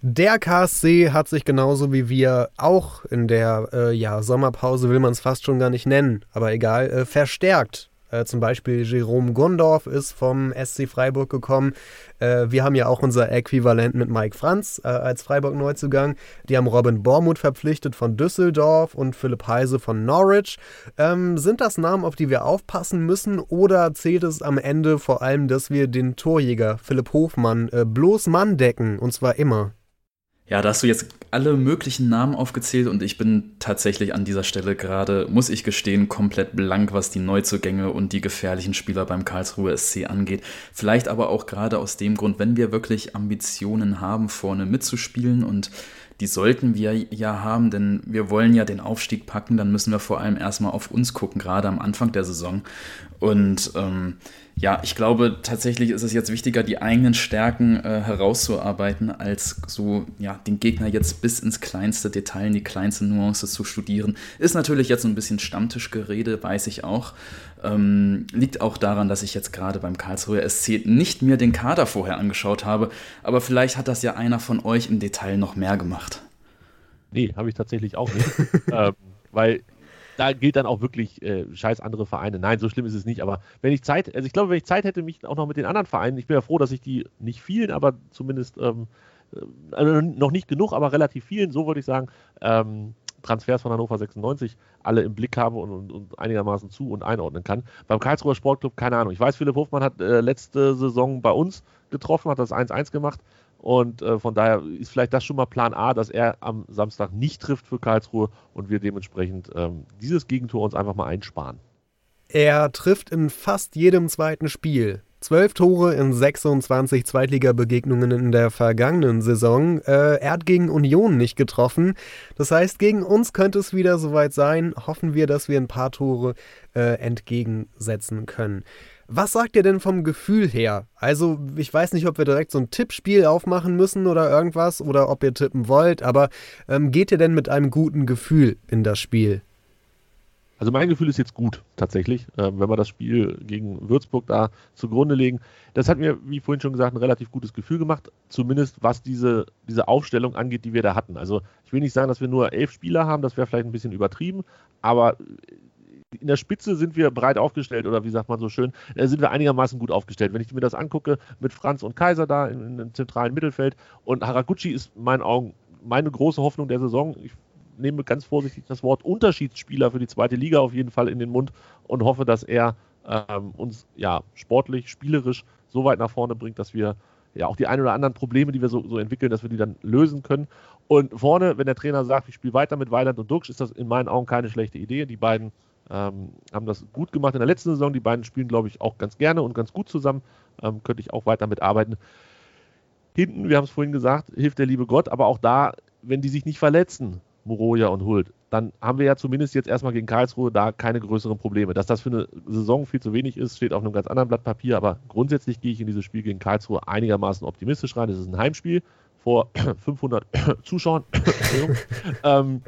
Der KSC hat sich genauso wie wir auch in der äh, ja, Sommerpause, will man es fast schon gar nicht nennen, aber egal, äh, verstärkt äh, zum Beispiel Jerome Gondorf ist vom SC Freiburg gekommen. Äh, wir haben ja auch unser Äquivalent mit Mike Franz äh, als Freiburg-Neuzugang. Die haben Robin Bormuth verpflichtet von Düsseldorf und Philipp Heise von Norwich. Ähm, sind das Namen, auf die wir aufpassen müssen oder zählt es am Ende vor allem, dass wir den Torjäger Philipp Hofmann äh, bloß Mann decken und zwar immer? Ja, da hast du jetzt alle möglichen Namen aufgezählt und ich bin tatsächlich an dieser Stelle gerade, muss ich gestehen, komplett blank, was die Neuzugänge und die gefährlichen Spieler beim Karlsruhe SC angeht. Vielleicht aber auch gerade aus dem Grund, wenn wir wirklich Ambitionen haben, vorne mitzuspielen und die sollten wir ja haben, denn wir wollen ja den Aufstieg packen, dann müssen wir vor allem erstmal auf uns gucken, gerade am Anfang der Saison. Und ähm, ja, ich glaube tatsächlich ist es jetzt wichtiger, die eigenen Stärken äh, herauszuarbeiten, als so ja, den Gegner jetzt bis ins kleinste Detail, in die kleinste Nuance zu studieren. Ist natürlich jetzt so ein bisschen Stammtischgerede, weiß ich auch. Ähm, liegt auch daran, dass ich jetzt gerade beim Karlsruher SC nicht mir den Kader vorher angeschaut habe, aber vielleicht hat das ja einer von euch im Detail noch mehr gemacht. Nee, habe ich tatsächlich auch nicht. <laughs> ähm, weil da gilt dann auch wirklich äh, scheiß andere Vereine. Nein, so schlimm ist es nicht. Aber wenn ich Zeit, also ich glaube, wenn ich Zeit hätte, mich auch noch mit den anderen Vereinen, ich bin ja froh, dass ich die nicht vielen, aber zumindest ähm, äh, also noch nicht genug, aber relativ vielen, so würde ich sagen, ähm, Transfers von Hannover 96 alle im Blick habe und, und, und, einigermaßen zu und einordnen kann. Beim Karlsruher Sportclub, keine Ahnung. Ich weiß, Philipp Hofmann hat äh, letzte Saison bei uns getroffen, hat das 1-1 gemacht. Und äh, von daher ist vielleicht das schon mal Plan A, dass er am Samstag nicht trifft für Karlsruhe und wir dementsprechend ähm, dieses Gegentor uns einfach mal einsparen. Er trifft in fast jedem zweiten Spiel. Zwölf Tore in 26 Zweitligabegegnungen in der vergangenen Saison. Äh, er hat gegen Union nicht getroffen. Das heißt, gegen uns könnte es wieder soweit sein. Hoffen wir, dass wir ein paar Tore äh, entgegensetzen können. Was sagt ihr denn vom Gefühl her? Also, ich weiß nicht, ob wir direkt so ein Tippspiel aufmachen müssen oder irgendwas oder ob ihr tippen wollt, aber ähm, geht ihr denn mit einem guten Gefühl in das Spiel? Also mein Gefühl ist jetzt gut, tatsächlich, äh, wenn wir das Spiel gegen Würzburg da zugrunde legen. Das hat mir, wie vorhin schon gesagt, ein relativ gutes Gefühl gemacht, zumindest was diese, diese Aufstellung angeht, die wir da hatten. Also ich will nicht sagen, dass wir nur elf Spieler haben, das wäre vielleicht ein bisschen übertrieben, aber in der Spitze sind wir breit aufgestellt oder wie sagt man so schön, äh, sind wir einigermaßen gut aufgestellt. Wenn ich mir das angucke mit Franz und Kaiser da im zentralen Mittelfeld und Haraguchi ist in meinen Augen meine große Hoffnung der Saison. Ich nehme ganz vorsichtig das Wort Unterschiedsspieler für die zweite Liga auf jeden Fall in den Mund und hoffe, dass er ähm, uns ja sportlich, spielerisch so weit nach vorne bringt, dass wir ja auch die ein oder anderen Probleme, die wir so, so entwickeln, dass wir die dann lösen können. Und vorne, wenn der Trainer sagt, ich spiele weiter mit Weiland und Duxch, ist das in meinen Augen keine schlechte Idee. Die beiden ähm, haben das gut gemacht in der letzten Saison. Die beiden spielen, glaube ich, auch ganz gerne und ganz gut zusammen. Ähm, könnte ich auch weiter mitarbeiten. Hinten, wir haben es vorhin gesagt, hilft der liebe Gott, aber auch da, wenn die sich nicht verletzen, Moroja und Hult, dann haben wir ja zumindest jetzt erstmal gegen Karlsruhe da keine größeren Probleme. Dass das für eine Saison viel zu wenig ist, steht auf einem ganz anderen Blatt Papier, aber grundsätzlich gehe ich in dieses Spiel gegen Karlsruhe einigermaßen optimistisch rein. Es ist ein Heimspiel vor <coughs> 500 <coughs> Zuschauern. <coughs> ähm,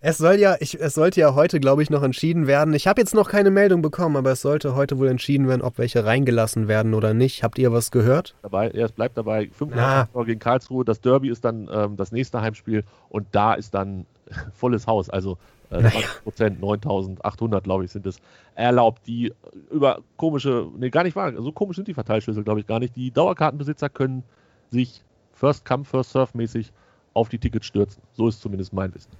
es soll ja, ich, es sollte ja heute, glaube ich, noch entschieden werden. Ich habe jetzt noch keine Meldung bekommen, aber es sollte heute wohl entschieden werden, ob welche reingelassen werden oder nicht. Habt ihr was gehört? Dabei, ja, es bleibt dabei. 500 ah. gegen Karlsruhe. Das Derby ist dann ähm, das nächste Heimspiel und da ist dann <laughs> volles Haus. Also äh, 20 Prozent, 9800, glaube ich, sind es erlaubt, die über komische, nee, gar nicht wahr, so komisch sind die Verteilschlüssel, glaube ich, gar nicht. Die Dauerkartenbesitzer können sich First Come, First Surf mäßig auf die Tickets stürzen. So ist zumindest mein Wissen.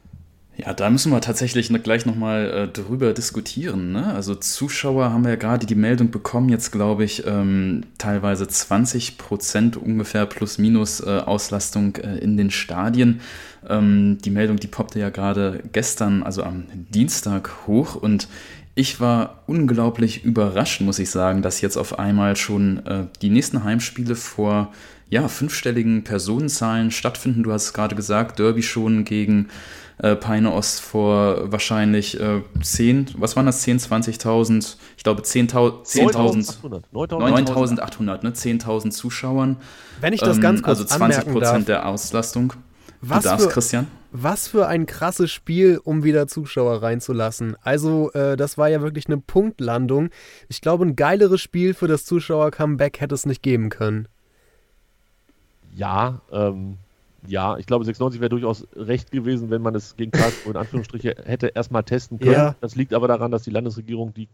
Ja, da müssen wir tatsächlich gleich nochmal äh, drüber diskutieren. Ne? Also Zuschauer haben wir ja gerade die Meldung bekommen, jetzt glaube ich ähm, teilweise 20 Prozent ungefähr plus minus äh, Auslastung äh, in den Stadien. Ähm, die Meldung, die poppte ja gerade gestern, also am Dienstag hoch und ich war unglaublich überrascht, muss ich sagen, dass jetzt auf einmal schon äh, die nächsten Heimspiele vor ja, fünfstelligen Personenzahlen stattfinden. Du hast es gerade gesagt, Derby schon gegen äh, Peine Ost vor wahrscheinlich äh, 10, was waren das, 10, 20.000, ich glaube 10.000, 10.800, 9.800, ne, 10.000 Zuschauern. Wenn ich das ähm, ganz kurz Also 20 Prozent der Auslastung. Was du darfst, für, Christian. Was für ein krasses Spiel, um wieder Zuschauer reinzulassen. Also, äh, das war ja wirklich eine Punktlandung. Ich glaube, ein geileres Spiel für das Zuschauer-Comeback hätte es nicht geben können. Ja, ähm, ja, ich glaube, 96 wäre durchaus recht gewesen, wenn man es gegen Karlsruhe in Anführungsstriche <laughs> hätte erstmal testen können. Ja. Das liegt aber daran, dass die Landesregierung die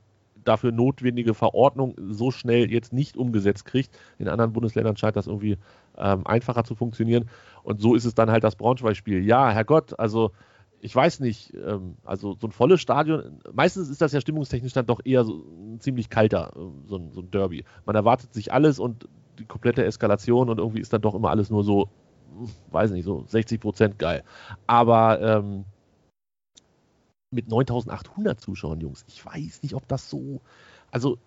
dafür notwendige Verordnung so schnell jetzt nicht umgesetzt kriegt. In anderen Bundesländern scheint das irgendwie ähm, einfacher zu funktionieren. Und so ist es dann halt das Braunschweig-Spiel. Ja, Herrgott, also ich weiß nicht, ähm, also so ein volles Stadion, meistens ist das ja stimmungstechnisch dann doch eher so ein ziemlich kalter, äh, so ein, so ein Derby. Man erwartet sich alles und die komplette Eskalation und irgendwie ist dann doch immer alles nur so weiß nicht, so 60 Prozent geil. Aber ähm, mit 9800 Zuschauern, Jungs, ich weiß nicht, ob das so. Also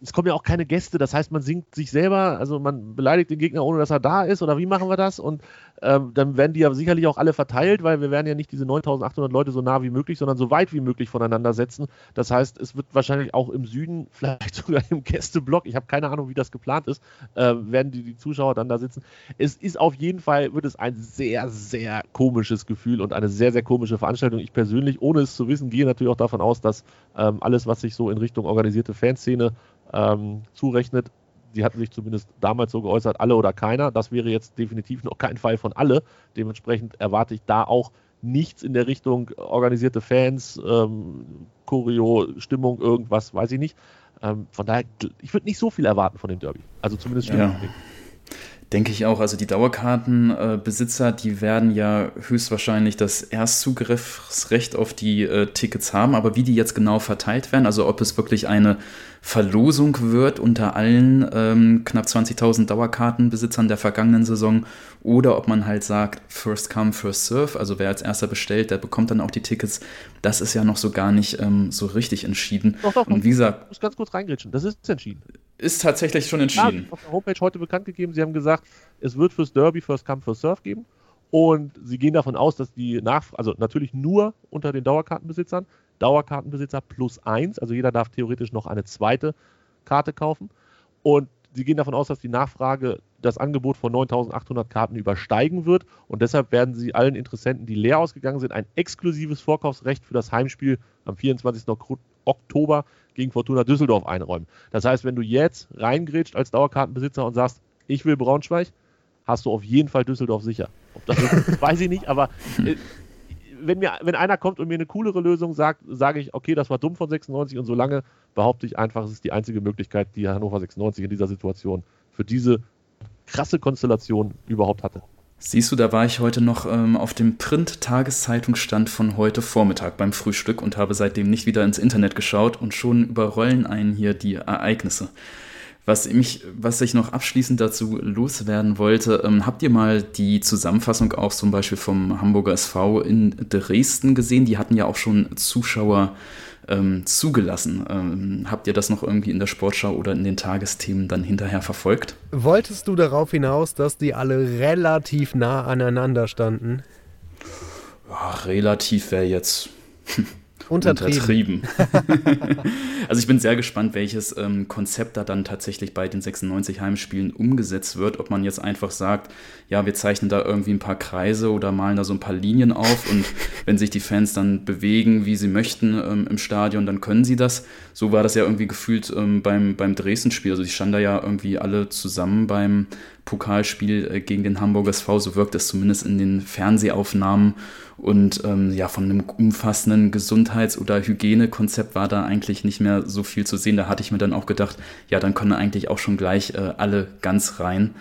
es kommen ja auch keine Gäste, das heißt, man singt sich selber, also man beleidigt den Gegner, ohne dass er da ist, oder wie machen wir das? Und ähm, dann werden die ja sicherlich auch alle verteilt, weil wir werden ja nicht diese 9800 Leute so nah wie möglich, sondern so weit wie möglich voneinander setzen. Das heißt, es wird wahrscheinlich auch im Süden, <laughs> vielleicht sogar im Gästeblock, ich habe keine Ahnung, wie das geplant ist, äh, werden die, die Zuschauer dann da sitzen. Es ist auf jeden Fall, wird es ein sehr, sehr komisches Gefühl und eine sehr, sehr komische Veranstaltung. Ich persönlich, ohne es zu wissen, gehe natürlich auch davon aus, dass ähm, alles, was sich so in Richtung organisierte Fanszene ähm, zurechnet. Sie hatten sich zumindest damals so geäußert, alle oder keiner. Das wäre jetzt definitiv noch kein Fall von alle. Dementsprechend erwarte ich da auch nichts in der Richtung organisierte Fans, ähm, Choreo, Stimmung, irgendwas, weiß ich nicht. Ähm, von daher, ich würde nicht so viel erwarten von dem Derby. Also zumindest ja. Denke ich auch. Also die Dauerkartenbesitzer, die werden ja höchstwahrscheinlich das Erstzugriffsrecht auf die äh, Tickets haben, aber wie die jetzt genau verteilt werden, also ob es wirklich eine Verlosung wird unter allen ähm, knapp 20.000 Dauerkartenbesitzern der vergangenen Saison oder ob man halt sagt, first come, first serve, also wer als erster bestellt, der bekommt dann auch die Tickets. Das ist ja noch so gar nicht ähm, so richtig entschieden. Doch, doch, Und wie gesagt, ich muss ganz kurz reingritschen, das ist entschieden. Ist tatsächlich schon entschieden. Ja, auf der Homepage heute bekannt gegeben, sie haben gesagt, es wird fürs Derby first come, first serve geben. Und sie gehen davon aus, dass die Nachfrage, also natürlich nur unter den Dauerkartenbesitzern, Dauerkartenbesitzer plus eins, also jeder darf theoretisch noch eine zweite Karte kaufen. Und sie gehen davon aus, dass die Nachfrage das Angebot von 9800 Karten übersteigen wird. Und deshalb werden sie allen Interessenten, die leer ausgegangen sind, ein exklusives Vorkaufsrecht für das Heimspiel am 24. Oktober gegen Fortuna Düsseldorf einräumen. Das heißt, wenn du jetzt reingrätscht als Dauerkartenbesitzer und sagst, ich will Braunschweig, hast du auf jeden Fall Düsseldorf sicher. Ob das ist, <laughs> weiß ich nicht, aber äh, wenn, mir, wenn einer kommt und mir eine coolere Lösung sagt, sage ich, okay, das war dumm von 96 und solange behaupte ich einfach, es ist die einzige Möglichkeit, die Hannover 96 in dieser Situation für diese krasse Konstellation überhaupt hatte. Siehst du, da war ich heute noch ähm, auf dem Print-Tageszeitungsstand von heute Vormittag beim Frühstück und habe seitdem nicht wieder ins Internet geschaut und schon überrollen einen hier die Ereignisse. Was, mich, was ich noch abschließend dazu loswerden wollte, ähm, habt ihr mal die Zusammenfassung auch zum Beispiel vom Hamburger SV in Dresden gesehen? Die hatten ja auch schon Zuschauer ähm, zugelassen. Ähm, habt ihr das noch irgendwie in der Sportschau oder in den Tagesthemen dann hinterher verfolgt? Wolltest du darauf hinaus, dass die alle relativ nah aneinander Ja, relativ wäre jetzt Untertrieben. Untertrieben. <laughs> also ich bin sehr gespannt, welches ähm, Konzept da dann tatsächlich bei den 96 Heimspielen umgesetzt wird. Ob man jetzt einfach sagt, ja, wir zeichnen da irgendwie ein paar Kreise oder malen da so ein paar Linien auf und <laughs> wenn sich die Fans dann bewegen, wie sie möchten ähm, im Stadion, dann können sie das. So war das ja irgendwie gefühlt ähm, beim, beim Dresden-Spiel. Also die standen da ja irgendwie alle zusammen beim Pokalspiel äh, gegen den Hamburger SV. So wirkt es zumindest in den Fernsehaufnahmen. Und ähm, ja, von einem umfassenden Gesundheits- oder Hygienekonzept war da eigentlich nicht mehr so viel zu sehen. Da hatte ich mir dann auch gedacht, ja, dann können eigentlich auch schon gleich äh, alle ganz rein.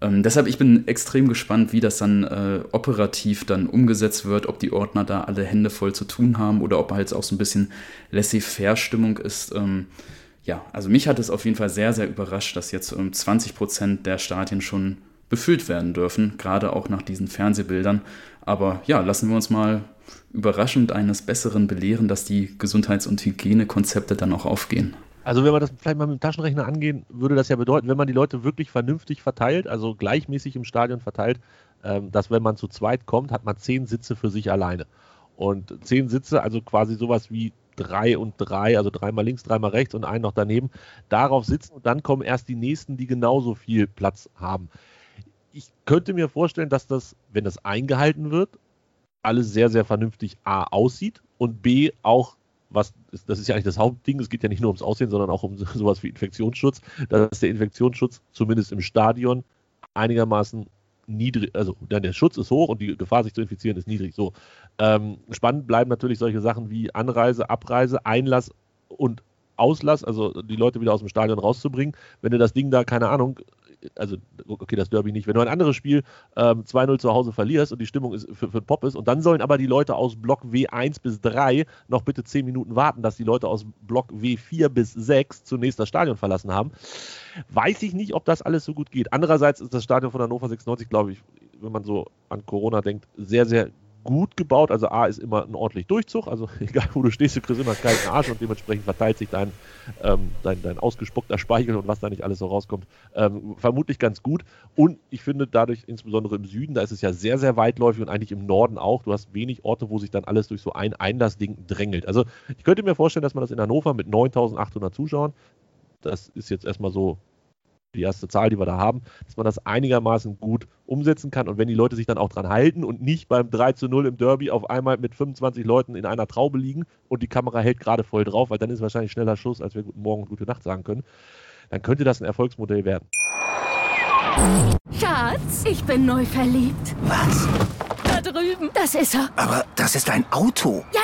Ähm, deshalb, ich bin extrem gespannt, wie das dann äh, operativ dann umgesetzt wird, ob die Ordner da alle Hände voll zu tun haben oder ob halt auch so ein bisschen laissez-faire-Stimmung ist. Ähm, ja, also mich hat es auf jeden Fall sehr, sehr überrascht, dass jetzt ähm, 20 Prozent der Stadien schon befüllt werden dürfen, gerade auch nach diesen Fernsehbildern. Aber ja, lassen wir uns mal überraschend eines Besseren belehren, dass die Gesundheits- und Hygienekonzepte dann auch aufgehen. Also wenn man das vielleicht mal mit dem Taschenrechner angehen, würde das ja bedeuten, wenn man die Leute wirklich vernünftig verteilt, also gleichmäßig im Stadion verteilt, ähm, dass wenn man zu zweit kommt, hat man zehn Sitze für sich alleine. Und zehn Sitze, also quasi sowas wie drei und drei, also dreimal links, dreimal rechts und einen noch daneben, darauf sitzen und dann kommen erst die nächsten, die genauso viel Platz haben. Ich könnte mir vorstellen, dass das, wenn das eingehalten wird, alles sehr, sehr vernünftig A aussieht und B auch, was das ist ja eigentlich das Hauptding, es geht ja nicht nur ums Aussehen, sondern auch um <laughs> sowas wie Infektionsschutz, dass der Infektionsschutz zumindest im Stadion einigermaßen niedrig, also der Schutz ist hoch und die Gefahr, sich zu infizieren, ist niedrig. So. Ähm, spannend bleiben natürlich solche Sachen wie Anreise, Abreise, Einlass und Auslass, also die Leute wieder aus dem Stadion rauszubringen. Wenn du das Ding da, keine Ahnung, also okay, das Derby nicht, wenn du ein anderes Spiel ähm, 2-0 zu Hause verlierst und die Stimmung ist für, für Pop ist und dann sollen aber die Leute aus Block W1 bis 3 noch bitte 10 Minuten warten, dass die Leute aus Block W4 bis 6 zunächst das Stadion verlassen haben, weiß ich nicht, ob das alles so gut geht. Andererseits ist das Stadion von Hannover 96, glaube ich, wenn man so an Corona denkt, sehr, sehr gut gebaut. Also A ist immer ein ordentlich Durchzug. Also <laughs> egal wo du stehst, du kriegst immer einen kalten Arsch und dementsprechend verteilt sich dein, ähm, dein, dein ausgespuckter Speichel und was da nicht alles so rauskommt. Ähm, vermutlich ganz gut. Und ich finde dadurch, insbesondere im Süden, da ist es ja sehr, sehr weitläufig und eigentlich im Norden auch. Du hast wenig Orte, wo sich dann alles durch so ein Einlassding drängelt. Also ich könnte mir vorstellen, dass man das in Hannover mit 9800 Zuschauern, das ist jetzt erstmal so die erste Zahl, die wir da haben, dass man das einigermaßen gut umsetzen kann. Und wenn die Leute sich dann auch dran halten und nicht beim 3 zu 0 im Derby auf einmal mit 25 Leuten in einer Traube liegen und die Kamera hält gerade voll drauf, weil dann ist wahrscheinlich schneller Schluss, als wir Guten Morgen und Gute Nacht sagen können, dann könnte das ein Erfolgsmodell werden. Schatz, ich bin neu verliebt. Was? Da drüben. Das ist er. Aber das ist ein Auto. Ja,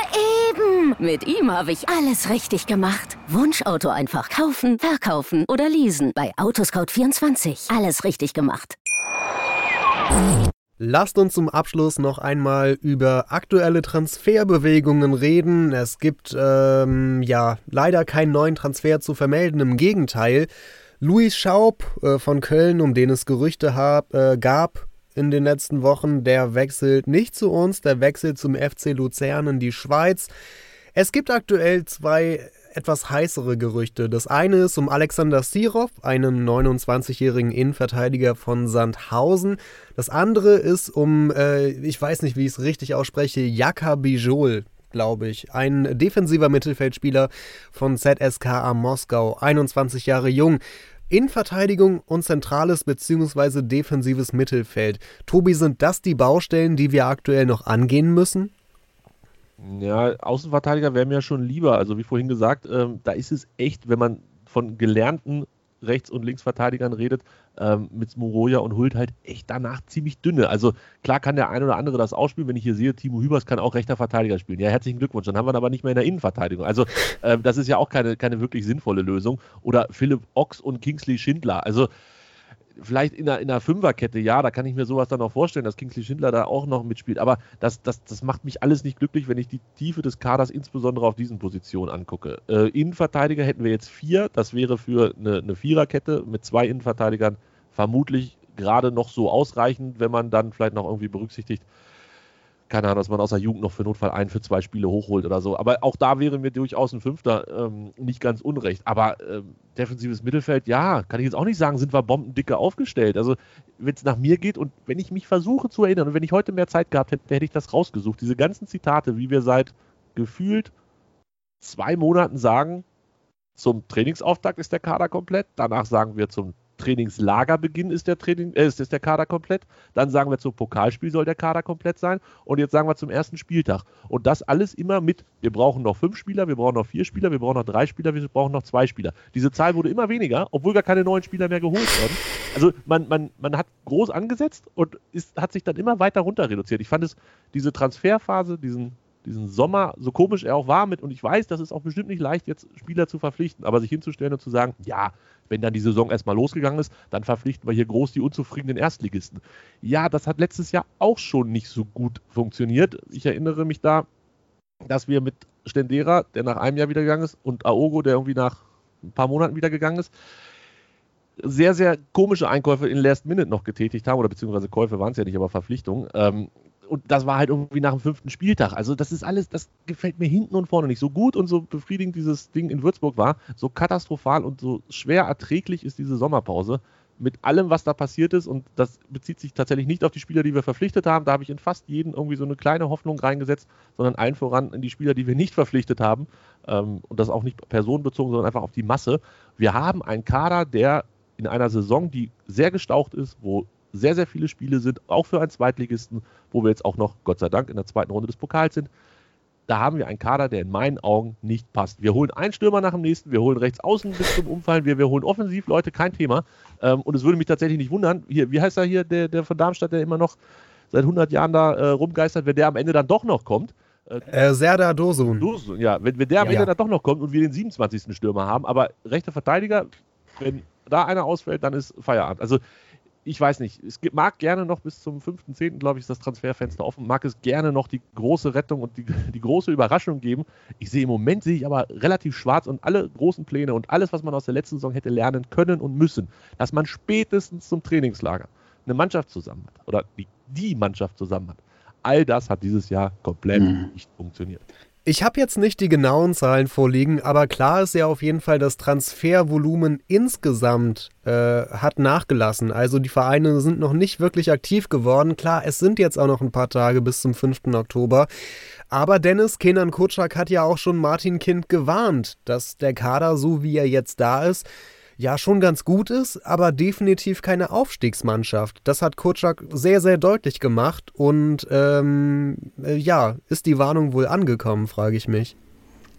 eben. Mit ihm habe ich alles richtig gemacht. Wunschauto einfach kaufen, verkaufen oder leasen. Bei Autoscout24. Alles richtig gemacht. Lasst uns zum Abschluss noch einmal über aktuelle Transferbewegungen reden. Es gibt ähm, ja leider keinen neuen Transfer zu vermelden, im Gegenteil. Luis Schaub äh, von Köln, um den es Gerüchte hab, äh, gab in den letzten Wochen, der wechselt nicht zu uns, der wechselt zum FC Luzern in die Schweiz. Es gibt aktuell zwei etwas heißere Gerüchte. Das eine ist um Alexander Sirov, einen 29-jährigen Innenverteidiger von Sandhausen. Das andere ist um, äh, ich weiß nicht, wie ich es richtig ausspreche, Jaka Bijol, glaube ich. Ein defensiver Mittelfeldspieler von ZSKA Moskau, 21 Jahre jung. Innenverteidigung und zentrales bzw. defensives Mittelfeld. Tobi, sind das die Baustellen, die wir aktuell noch angehen müssen? Ja, Außenverteidiger wäre mir schon lieber. Also wie vorhin gesagt, ähm, da ist es echt, wenn man von gelernten Rechts- und Linksverteidigern redet, ähm, mit Moroja und Hult halt echt danach ziemlich dünne. Also klar kann der ein oder andere das ausspielen, wenn ich hier sehe, Timo Hübers kann auch rechter Verteidiger spielen. Ja, herzlichen Glückwunsch. Dann haben wir ihn aber nicht mehr in der Innenverteidigung. Also ähm, das ist ja auch keine, keine wirklich sinnvolle Lösung. Oder Philipp Ochs und Kingsley Schindler. Also vielleicht in einer, in einer Fünferkette, ja, da kann ich mir sowas dann auch vorstellen, dass Kingsley Schindler da auch noch mitspielt. Aber das, das, das macht mich alles nicht glücklich, wenn ich die Tiefe des Kaders insbesondere auf diesen Positionen angucke. Äh, Innenverteidiger hätten wir jetzt vier. Das wäre für eine, eine Viererkette mit zwei Innenverteidigern vermutlich gerade noch so ausreichend, wenn man dann vielleicht noch irgendwie berücksichtigt, keine Ahnung, dass man aus der Jugend noch für Notfall ein, für zwei Spiele hochholt oder so. Aber auch da wäre mir durchaus ein Fünfter ähm, nicht ganz unrecht. Aber ähm, defensives Mittelfeld, ja, kann ich jetzt auch nicht sagen, sind wir bombendicke aufgestellt. Also, wenn es nach mir geht und wenn ich mich versuche zu erinnern und wenn ich heute mehr Zeit gehabt hätte, hätte ich das rausgesucht. Diese ganzen Zitate, wie wir seit gefühlt zwei Monaten sagen, zum Trainingsauftakt ist der Kader komplett, danach sagen wir zum Trainingslagerbeginn ist der, Training, äh, ist, ist der Kader komplett. Dann sagen wir zum Pokalspiel soll der Kader komplett sein. Und jetzt sagen wir zum ersten Spieltag. Und das alles immer mit, wir brauchen noch fünf Spieler, wir brauchen noch vier Spieler, wir brauchen noch drei Spieler, wir brauchen noch zwei Spieler. Diese Zahl wurde immer weniger, obwohl gar keine neuen Spieler mehr geholt wurden. Also man, man, man hat groß angesetzt und ist, hat sich dann immer weiter runter reduziert. Ich fand es, diese Transferphase, diesen diesen Sommer, so komisch er auch war mit, und ich weiß, das ist auch bestimmt nicht leicht, jetzt Spieler zu verpflichten, aber sich hinzustellen und zu sagen, ja, wenn dann die Saison erstmal losgegangen ist, dann verpflichten wir hier groß die unzufriedenen Erstligisten. Ja, das hat letztes Jahr auch schon nicht so gut funktioniert. Ich erinnere mich da, dass wir mit Stendera, der nach einem Jahr wieder gegangen ist, und Aogo, der irgendwie nach ein paar Monaten wieder gegangen ist, sehr, sehr komische Einkäufe in Last Minute noch getätigt haben, oder beziehungsweise Käufe waren es ja nicht, aber Verpflichtungen. Ähm, und das war halt irgendwie nach dem fünften Spieltag. Also das ist alles, das gefällt mir hinten und vorne nicht. So gut und so befriedigend dieses Ding in Würzburg war, so katastrophal und so schwer erträglich ist diese Sommerpause mit allem, was da passiert ist. Und das bezieht sich tatsächlich nicht auf die Spieler, die wir verpflichtet haben. Da habe ich in fast jeden irgendwie so eine kleine Hoffnung reingesetzt, sondern allen voran in die Spieler, die wir nicht verpflichtet haben. Ähm, und das auch nicht personenbezogen, sondern einfach auf die Masse. Wir haben einen Kader, der in einer Saison, die sehr gestaucht ist, wo sehr, sehr viele Spiele sind, auch für einen Zweitligisten, wo wir jetzt auch noch, Gott sei Dank, in der zweiten Runde des Pokals sind. Da haben wir einen Kader, der in meinen Augen nicht passt. Wir holen einen Stürmer nach dem nächsten, wir holen rechts außen bis zum Umfallen, wir, wir holen offensiv Leute, kein Thema. Ähm, und es würde mich tatsächlich nicht wundern, hier, wie heißt er hier, der, der von Darmstadt, der immer noch seit 100 Jahren da äh, rumgeistert, wenn der am Ende dann doch noch kommt. Äh, äh Serda Dosun. Dosun. Ja, wenn, wenn der am ja, Ende ja. dann doch noch kommt und wir den 27. Stürmer haben, aber rechter Verteidiger, wenn da einer ausfällt, dann ist Feierabend. Also ich weiß nicht, es mag gerne noch bis zum 5.10., glaube ich, ist das Transferfenster offen, mag es gerne noch die große Rettung und die, die große Überraschung geben. Ich sehe im Moment, sehe ich aber relativ schwarz und alle großen Pläne und alles, was man aus der letzten Saison hätte lernen können und müssen, dass man spätestens zum Trainingslager eine Mannschaft zusammen hat oder die, die Mannschaft zusammen hat. All das hat dieses Jahr komplett mhm. nicht funktioniert. Ich habe jetzt nicht die genauen Zahlen vorliegen, aber klar ist ja auf jeden Fall, das Transfervolumen insgesamt äh, hat nachgelassen. Also die Vereine sind noch nicht wirklich aktiv geworden. Klar, es sind jetzt auch noch ein paar Tage bis zum 5. Oktober. Aber Dennis Kenan Kutschak hat ja auch schon Martin Kind gewarnt, dass der Kader, so wie er jetzt da ist, ja schon ganz gut ist, aber definitiv keine Aufstiegsmannschaft. Das hat Kutschak sehr, sehr deutlich gemacht und ähm, äh, ja, ist die Warnung wohl angekommen, frage ich mich.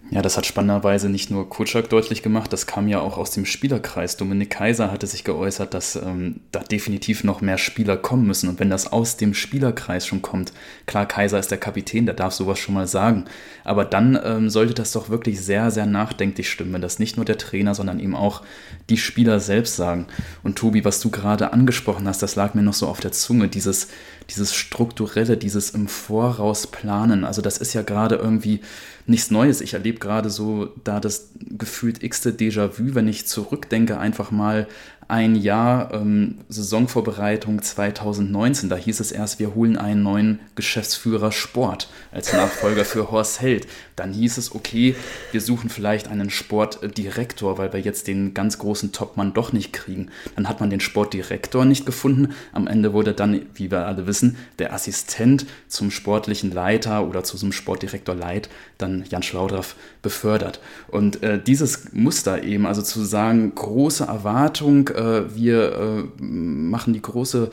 Ja, das hat spannenderweise nicht nur Kutschak deutlich gemacht, das kam ja auch aus dem Spielerkreis. Dominik Kaiser hatte sich geäußert, dass ähm, da definitiv noch mehr Spieler kommen müssen. Und wenn das aus dem Spielerkreis schon kommt, klar, Kaiser ist der Kapitän, der darf sowas schon mal sagen. Aber dann ähm, sollte das doch wirklich sehr, sehr nachdenklich stimmen, wenn das nicht nur der Trainer, sondern eben auch die Spieler selbst sagen. Und Tobi, was du gerade angesprochen hast, das lag mir noch so auf der Zunge, dieses, dieses strukturelle, dieses im Voraus planen. Also das ist ja gerade irgendwie nichts Neues. Ich erlebe gerade so da das gefühlt x-te Déjà-vu, wenn ich zurückdenke, einfach mal ein Jahr ähm, Saisonvorbereitung 2019. Da hieß es erst, wir holen einen neuen Geschäftsführer Sport als Nachfolger für Horst Held. Dann hieß es, okay, wir suchen vielleicht einen Sportdirektor, weil wir jetzt den ganz großen Topmann doch nicht kriegen. Dann hat man den Sportdirektor nicht gefunden. Am Ende wurde dann, wie wir alle wissen, der Assistent zum sportlichen Leiter oder zu so einem Sportdirektor Leit, dann Jan Schlaudraff, befördert. Und äh, dieses Muster eben, also zu sagen, große Erwartung, äh, wir äh, machen die große,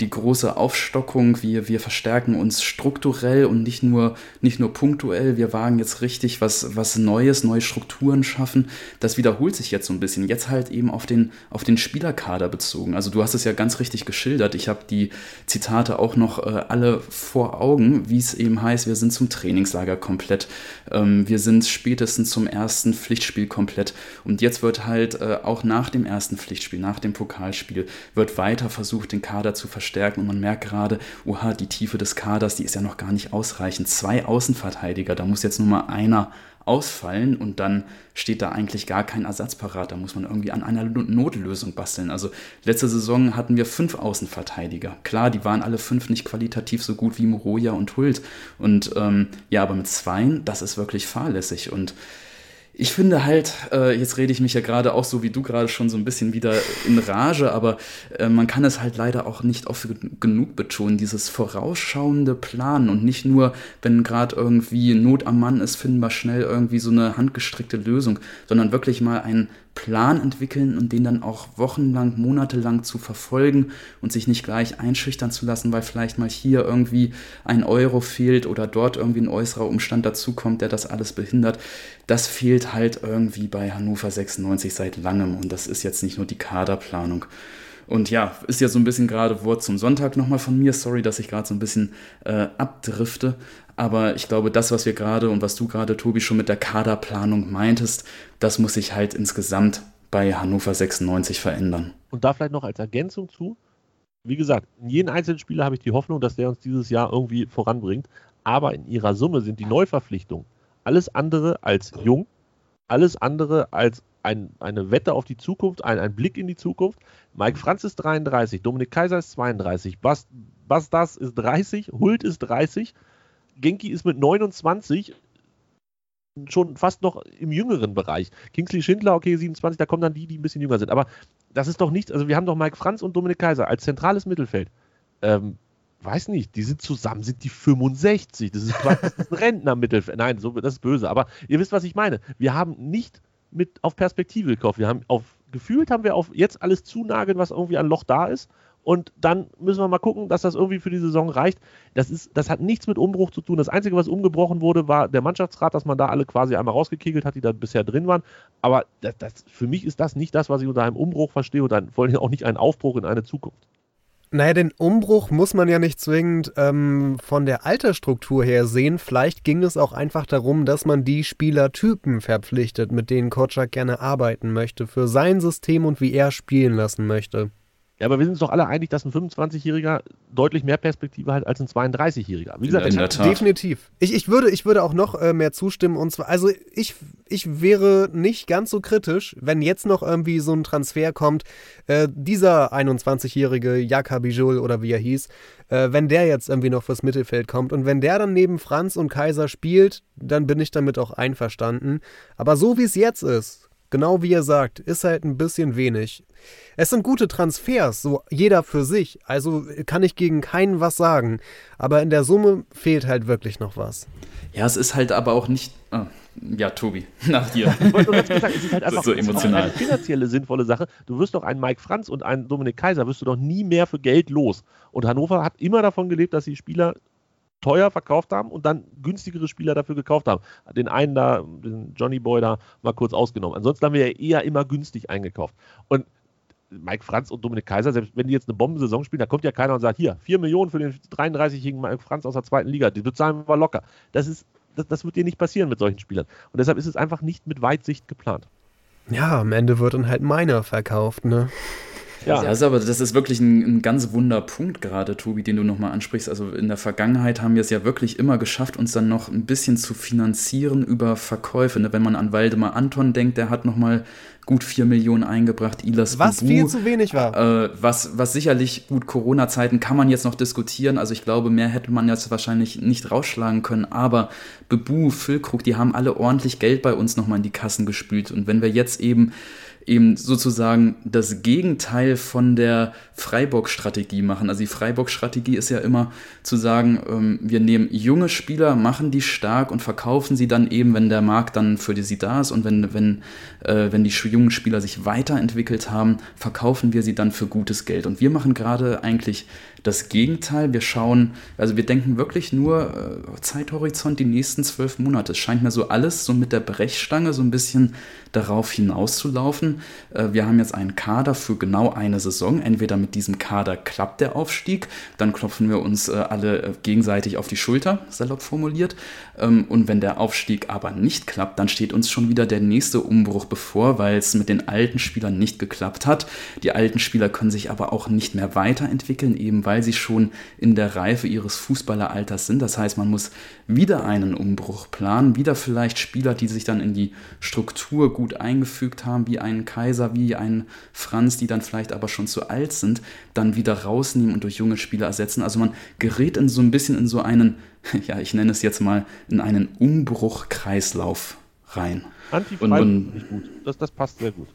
die große Aufstockung, wir, wir verstärken uns strukturell und nicht nur, nicht nur punktuell, wir wagen jetzt richtig was, was Neues, neue Strukturen schaffen. Das wiederholt sich jetzt so ein bisschen. Jetzt halt eben auf den, auf den Spielerkader bezogen. Also du hast es ja ganz richtig geschildert. Ich habe die Zitate auch noch äh, alle vor Augen, wie es eben heißt, wir sind zum Trainingslager komplett, ähm, wir sind spätestens zum ersten Pflichtspiel komplett und jetzt wird halt äh, auch nach dem ersten Pflichtspiel, nach dem Pokalspiel, wird weiter versucht, den Kader zu verstärken. Und man merkt gerade, oha, die Tiefe des Kaders, die ist ja noch gar nicht ausreichend. Zwei Außenverteidiger, da muss jetzt nur mal einer ausfallen und dann steht da eigentlich gar kein Ersatz parat. Da muss man irgendwie an einer Notlösung basteln. Also letzte Saison hatten wir fünf Außenverteidiger. Klar, die waren alle fünf nicht qualitativ so gut wie Moroja und Hult. Und ähm, ja, aber mit zweien, das ist wirklich fahrlässig. Und ich finde halt, äh, jetzt rede ich mich ja gerade auch so wie du gerade schon so ein bisschen wieder in Rage, aber äh, man kann es halt leider auch nicht oft genug betonen, dieses vorausschauende Planen und nicht nur, wenn gerade irgendwie Not am Mann ist, finden wir schnell irgendwie so eine handgestrickte Lösung, sondern wirklich mal ein Plan entwickeln und den dann auch wochenlang, monatelang zu verfolgen und sich nicht gleich einschüchtern zu lassen, weil vielleicht mal hier irgendwie ein Euro fehlt oder dort irgendwie ein äußerer Umstand dazukommt, der das alles behindert. Das fehlt halt irgendwie bei Hannover 96 seit langem und das ist jetzt nicht nur die Kaderplanung. Und ja, ist ja so ein bisschen gerade Wort zum Sonntag nochmal von mir. Sorry, dass ich gerade so ein bisschen äh, abdrifte. Aber ich glaube, das, was wir gerade und was du gerade, Tobi, schon mit der Kaderplanung meintest, das muss sich halt insgesamt bei Hannover 96 verändern. Und da vielleicht noch als Ergänzung zu, wie gesagt, in jedem einzelnen Spieler habe ich die Hoffnung, dass der uns dieses Jahr irgendwie voranbringt. Aber in ihrer Summe sind die Neuverpflichtungen alles andere als jung, alles andere als ein, eine Wette auf die Zukunft, ein, ein Blick in die Zukunft. Mike Franz ist 33, Dominik Kaiser ist 32, Bas, Bas Das ist 30, Hult ist 30 Genki ist mit 29 schon fast noch im jüngeren Bereich. Kingsley Schindler, okay, 27, da kommen dann die, die ein bisschen jünger sind. Aber das ist doch nichts. Also wir haben doch Mike Franz und Dominik Kaiser als zentrales Mittelfeld. Ähm, weiß nicht, die sind zusammen, sind die 65. Das ist quasi ein Rentner-Mittelfeld. Nein, so, das ist böse. Aber ihr wisst, was ich meine. Wir haben nicht mit auf Perspektive gekauft. Wir haben auf, gefühlt haben wir auf jetzt alles zunageln, was irgendwie ein Loch da ist und dann müssen wir mal gucken, dass das irgendwie für die Saison reicht. Das, ist, das hat nichts mit Umbruch zu tun. Das Einzige, was umgebrochen wurde, war der Mannschaftsrat, dass man da alle quasi einmal rausgekegelt hat, die da bisher drin waren. Aber das, das, für mich ist das nicht das, was ich unter einem Umbruch verstehe und dann vor allem auch nicht ein Aufbruch in eine Zukunft. Naja, den Umbruch muss man ja nicht zwingend ähm, von der Altersstruktur her sehen. Vielleicht ging es auch einfach darum, dass man die Spielertypen verpflichtet, mit denen Kotschak gerne arbeiten möchte, für sein System und wie er spielen lassen möchte. Ja, aber wir sind uns doch alle einig, dass ein 25-Jähriger deutlich mehr Perspektive hat als ein 32-Jähriger. Wie gesagt, ja, definitiv. Ich, ich, würde, ich würde auch noch äh, mehr zustimmen. Und zwar, also ich, ich wäre nicht ganz so kritisch, wenn jetzt noch irgendwie so ein Transfer kommt. Äh, dieser 21-jährige Jaka Bijol oder wie er hieß, äh, wenn der jetzt irgendwie noch fürs Mittelfeld kommt und wenn der dann neben Franz und Kaiser spielt, dann bin ich damit auch einverstanden. Aber so wie es jetzt ist, genau wie ihr sagt, ist halt ein bisschen wenig. Es sind gute Transfers, so jeder für sich, also kann ich gegen keinen was sagen. Aber in der Summe fehlt halt wirklich noch was. Ja, es ist halt aber auch nicht. Oh, ja, Tobi, <laughs> nach dir. Ich wollte nur ganz kurz sagen, es ist halt <laughs> einfach so emotional. eine finanzielle sinnvolle Sache. Du wirst doch einen Mike Franz und einen Dominik Kaiser wirst du doch nie mehr für Geld los. Und Hannover hat immer davon gelebt, dass die Spieler teuer verkauft haben und dann günstigere Spieler dafür gekauft haben. Den einen da, den Johnny Boy da mal kurz ausgenommen. Ansonsten haben wir ja eher immer günstig eingekauft. Und Mike Franz und Dominik Kaiser, selbst wenn die jetzt eine Bombensaison spielen, da kommt ja keiner und sagt, hier, 4 Millionen für den 33-jährigen Mike Franz aus der zweiten Liga, die bezahlen wir locker. Das ist, das, das wird dir nicht passieren mit solchen Spielern. Und deshalb ist es einfach nicht mit Weitsicht geplant. Ja, am Ende wird dann halt meiner verkauft, ne? Ja, also, aber das ist wirklich ein, ein ganz wunder Punkt gerade, Tobi, den du nochmal ansprichst. Also in der Vergangenheit haben wir es ja wirklich immer geschafft, uns dann noch ein bisschen zu finanzieren über Verkäufe. Ne? Wenn man an Waldemar Anton denkt, der hat nochmal gut 4 Millionen eingebracht. Ilas was Bubu, viel zu wenig war. Äh, was, was sicherlich gut Corona-Zeiten kann man jetzt noch diskutieren. Also ich glaube, mehr hätte man jetzt wahrscheinlich nicht rausschlagen können. Aber Bebu, Füllkrug, die haben alle ordentlich Geld bei uns nochmal in die Kassen gespült. Und wenn wir jetzt eben eben sozusagen das Gegenteil von der Freiburg-Strategie machen. Also die Freiburg-Strategie ist ja immer zu sagen, ähm, wir nehmen junge Spieler, machen die stark und verkaufen sie dann eben, wenn der Markt dann für die sie da ist und wenn, wenn, äh, wenn die jungen Spieler sich weiterentwickelt haben, verkaufen wir sie dann für gutes Geld. Und wir machen gerade eigentlich das Gegenteil. Wir schauen, also wir denken wirklich nur äh, Zeithorizont die nächsten zwölf Monate. Es scheint mir so alles so mit der Brechstange so ein bisschen darauf hinauszulaufen. Äh, wir haben jetzt einen Kader für genau eine Saison. Entweder mit diesem Kader klappt der Aufstieg, dann klopfen wir uns äh, alle äh, gegenseitig auf die Schulter, salopp formuliert. Ähm, und wenn der Aufstieg aber nicht klappt, dann steht uns schon wieder der nächste Umbruch bevor, weil es mit den alten Spielern nicht geklappt hat. Die alten Spieler können sich aber auch nicht mehr weiterentwickeln, eben weil sie schon in der Reife ihres Fußballeralters sind. Das heißt, man muss wieder einen Umbruch planen, wieder vielleicht Spieler, die sich dann in die Struktur gut eingefügt haben, wie ein Kaiser, wie ein Franz, die dann vielleicht aber schon zu alt sind, dann wieder rausnehmen und durch junge Spieler ersetzen. Also man gerät in so ein bisschen in so einen, <laughs> ja, ich nenne es jetzt mal, in einen Umbruchkreislauf rein. Anti-Freiburg nicht gut. Das, das passt sehr gut.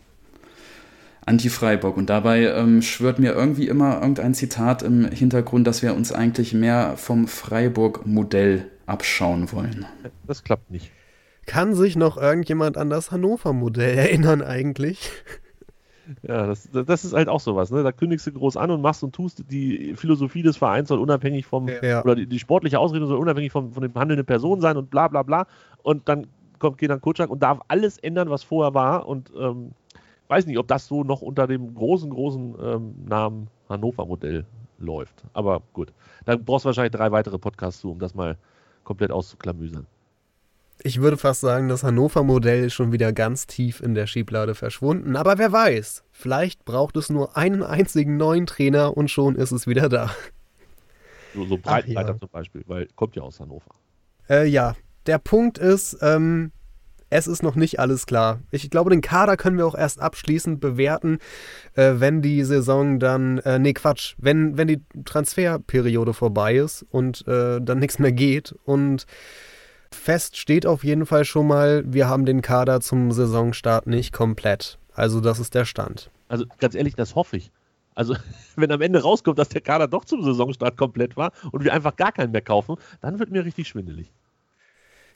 Anti-Freiburg. Und dabei ähm, schwört mir irgendwie immer irgendein Zitat im Hintergrund, dass wir uns eigentlich mehr vom Freiburg-Modell abschauen wollen. Das klappt nicht. Kann sich noch irgendjemand an das Hannover-Modell erinnern eigentlich? Ja, das, das ist halt auch sowas. Ne? Da kündigst du groß an und machst und tust. Die Philosophie des Vereins soll unabhängig vom, ja. oder die, die, sportliche Ausrichtung soll unabhängig vom, von dem handelnden Person sein und bla bla bla. Und dann kommt Kenan Kutschak und darf alles ändern, was vorher war. Und ähm, weiß nicht, ob das so noch unter dem großen, großen ähm, Namen Hannover-Modell läuft. Aber gut. Da brauchst du wahrscheinlich drei weitere Podcasts zu, um das mal komplett auszuklamüsern. Ich würde fast sagen, das Hannover-Modell ist schon wieder ganz tief in der Schieblade verschwunden. Aber wer weiß, vielleicht braucht es nur einen einzigen neuen Trainer und schon ist es wieder da. So, so Breitenreiter ja. zum Beispiel, weil kommt ja aus Hannover. Äh, ja, der Punkt ist, ähm, es ist noch nicht alles klar. Ich glaube, den Kader können wir auch erst abschließend bewerten, äh, wenn die Saison dann, äh, nee, Quatsch, wenn, wenn die Transferperiode vorbei ist und äh, dann nichts mehr geht. Und fest steht auf jeden Fall schon mal, wir haben den Kader zum Saisonstart nicht komplett. Also das ist der Stand. Also ganz ehrlich, das hoffe ich. Also, <laughs> wenn am Ende rauskommt, dass der Kader doch zum Saisonstart komplett war und wir einfach gar keinen mehr kaufen, dann wird mir richtig schwindelig.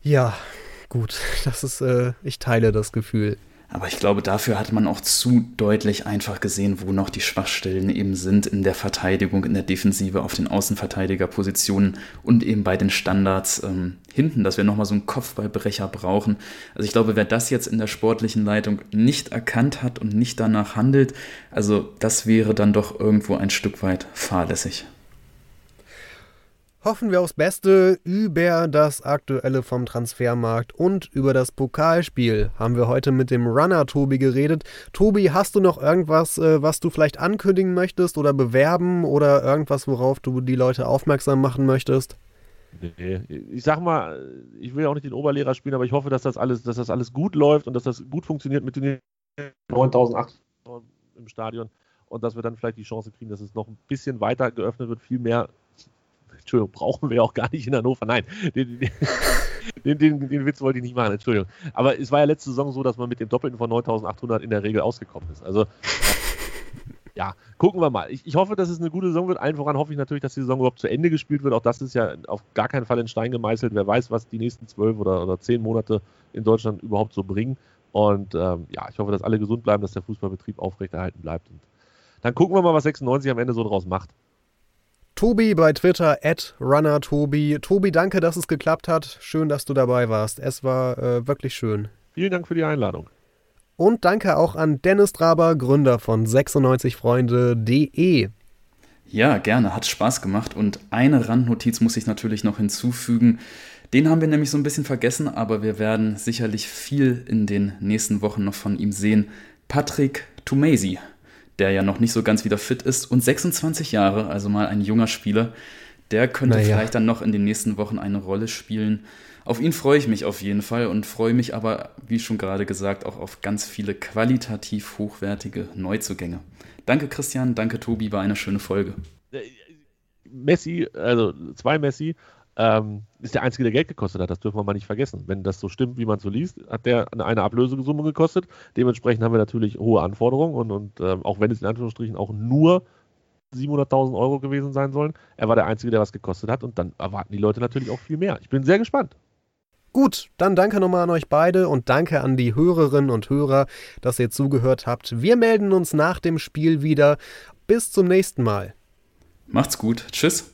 Ja, gut. <laughs> Das ist, äh, ich teile das Gefühl. Aber ich glaube, dafür hat man auch zu deutlich einfach gesehen, wo noch die Schwachstellen eben sind in der Verteidigung, in der Defensive, auf den Außenverteidigerpositionen und eben bei den Standards ähm, hinten, dass wir nochmal so einen Kopfballbrecher brauchen. Also ich glaube, wer das jetzt in der sportlichen Leitung nicht erkannt hat und nicht danach handelt, also das wäre dann doch irgendwo ein Stück weit fahrlässig. Hoffen wir aufs Beste über das Aktuelle vom Transfermarkt und über das Pokalspiel haben wir heute mit dem Runner Tobi geredet. Tobi, hast du noch irgendwas, äh, was du vielleicht ankündigen möchtest oder bewerben oder irgendwas, worauf du die Leute aufmerksam machen möchtest? Nee, ich sag mal, ich will ja auch nicht den Oberlehrer spielen, aber ich hoffe, dass das alles, dass das alles gut läuft und dass das gut funktioniert mit den 9800 im Stadion und dass wir dann vielleicht die Chance kriegen, dass es noch ein bisschen weiter geöffnet wird, viel mehr Entschuldigung, <laughs> brauchen wir auch gar nicht in Hannover. Nein, den, den, den, den, Witz wollte ich nicht machen, Entschuldigung. Aber es war ja letzte Saison so, dass man mit dem Doppelten von 9800 in der Regel ausgekommen ist. Also, <laughs> ja, gucken wir mal. Ich, ich, hoffe, dass es eine gute Saison wird. Allen voran hoffe ich natürlich, dass die Saison überhaupt zu Ende gespielt wird. Auch das ist ja auf gar keinen Fall in Stein gemeißelt. Wer weiß, was die nächsten zwölf oder, oder zehn Monate in Deutschland überhaupt so bringen. Und ähm, ja, ich hoffe, dass alle gesund bleiben, dass der Fußballbetrieb aufrechterhalten bleibt. Und dann gucken wir mal, was 96 am Ende so draus macht. Tobi bei Twitter, at runnertobi. Tobi, danke, dass es geklappt hat. Schön, dass du dabei warst. Es war äh, wirklich schön. Vielen Dank für die Einladung. Und danke auch an Dennis Draber, Gründer von 96freunde.de. Ja, gerne, hat Spaß gemacht. Und eine Randnotiz muss ich natürlich noch hinzufügen. Den haben wir nämlich so ein bisschen vergessen, aber wir werden sicherlich viel in den nächsten Wochen noch von ihm sehen. Patrick Tumasi, der ja noch nicht so ganz wieder fit ist und 26 Jahre, also mal ein junger Spieler, der könnte naja. vielleicht dann noch in den nächsten Wochen eine Rolle spielen. Auf ihn freue ich mich auf jeden Fall und freue mich aber, wie schon gerade gesagt, auch auf ganz viele qualitativ hochwertige Neuzugänge. Danke Christian, danke Tobi, war eine schöne Folge. Messi, also zwei Messi, ähm, ist der Einzige, der Geld gekostet hat. Das dürfen wir mal nicht vergessen. Wenn das so stimmt, wie man so liest, hat der eine Ablösesumme gekostet. Dementsprechend haben wir natürlich hohe Anforderungen und, und äh, auch wenn es in Anführungsstrichen auch nur 700.000 Euro gewesen sein sollen, er war der Einzige, der was gekostet hat und dann erwarten die Leute natürlich auch viel mehr. Ich bin sehr gespannt. Gut, dann danke nochmal an euch beide und danke an die Hörerinnen und Hörer, dass ihr zugehört habt. Wir melden uns nach dem Spiel wieder. Bis zum nächsten Mal. Macht's gut. Tschüss.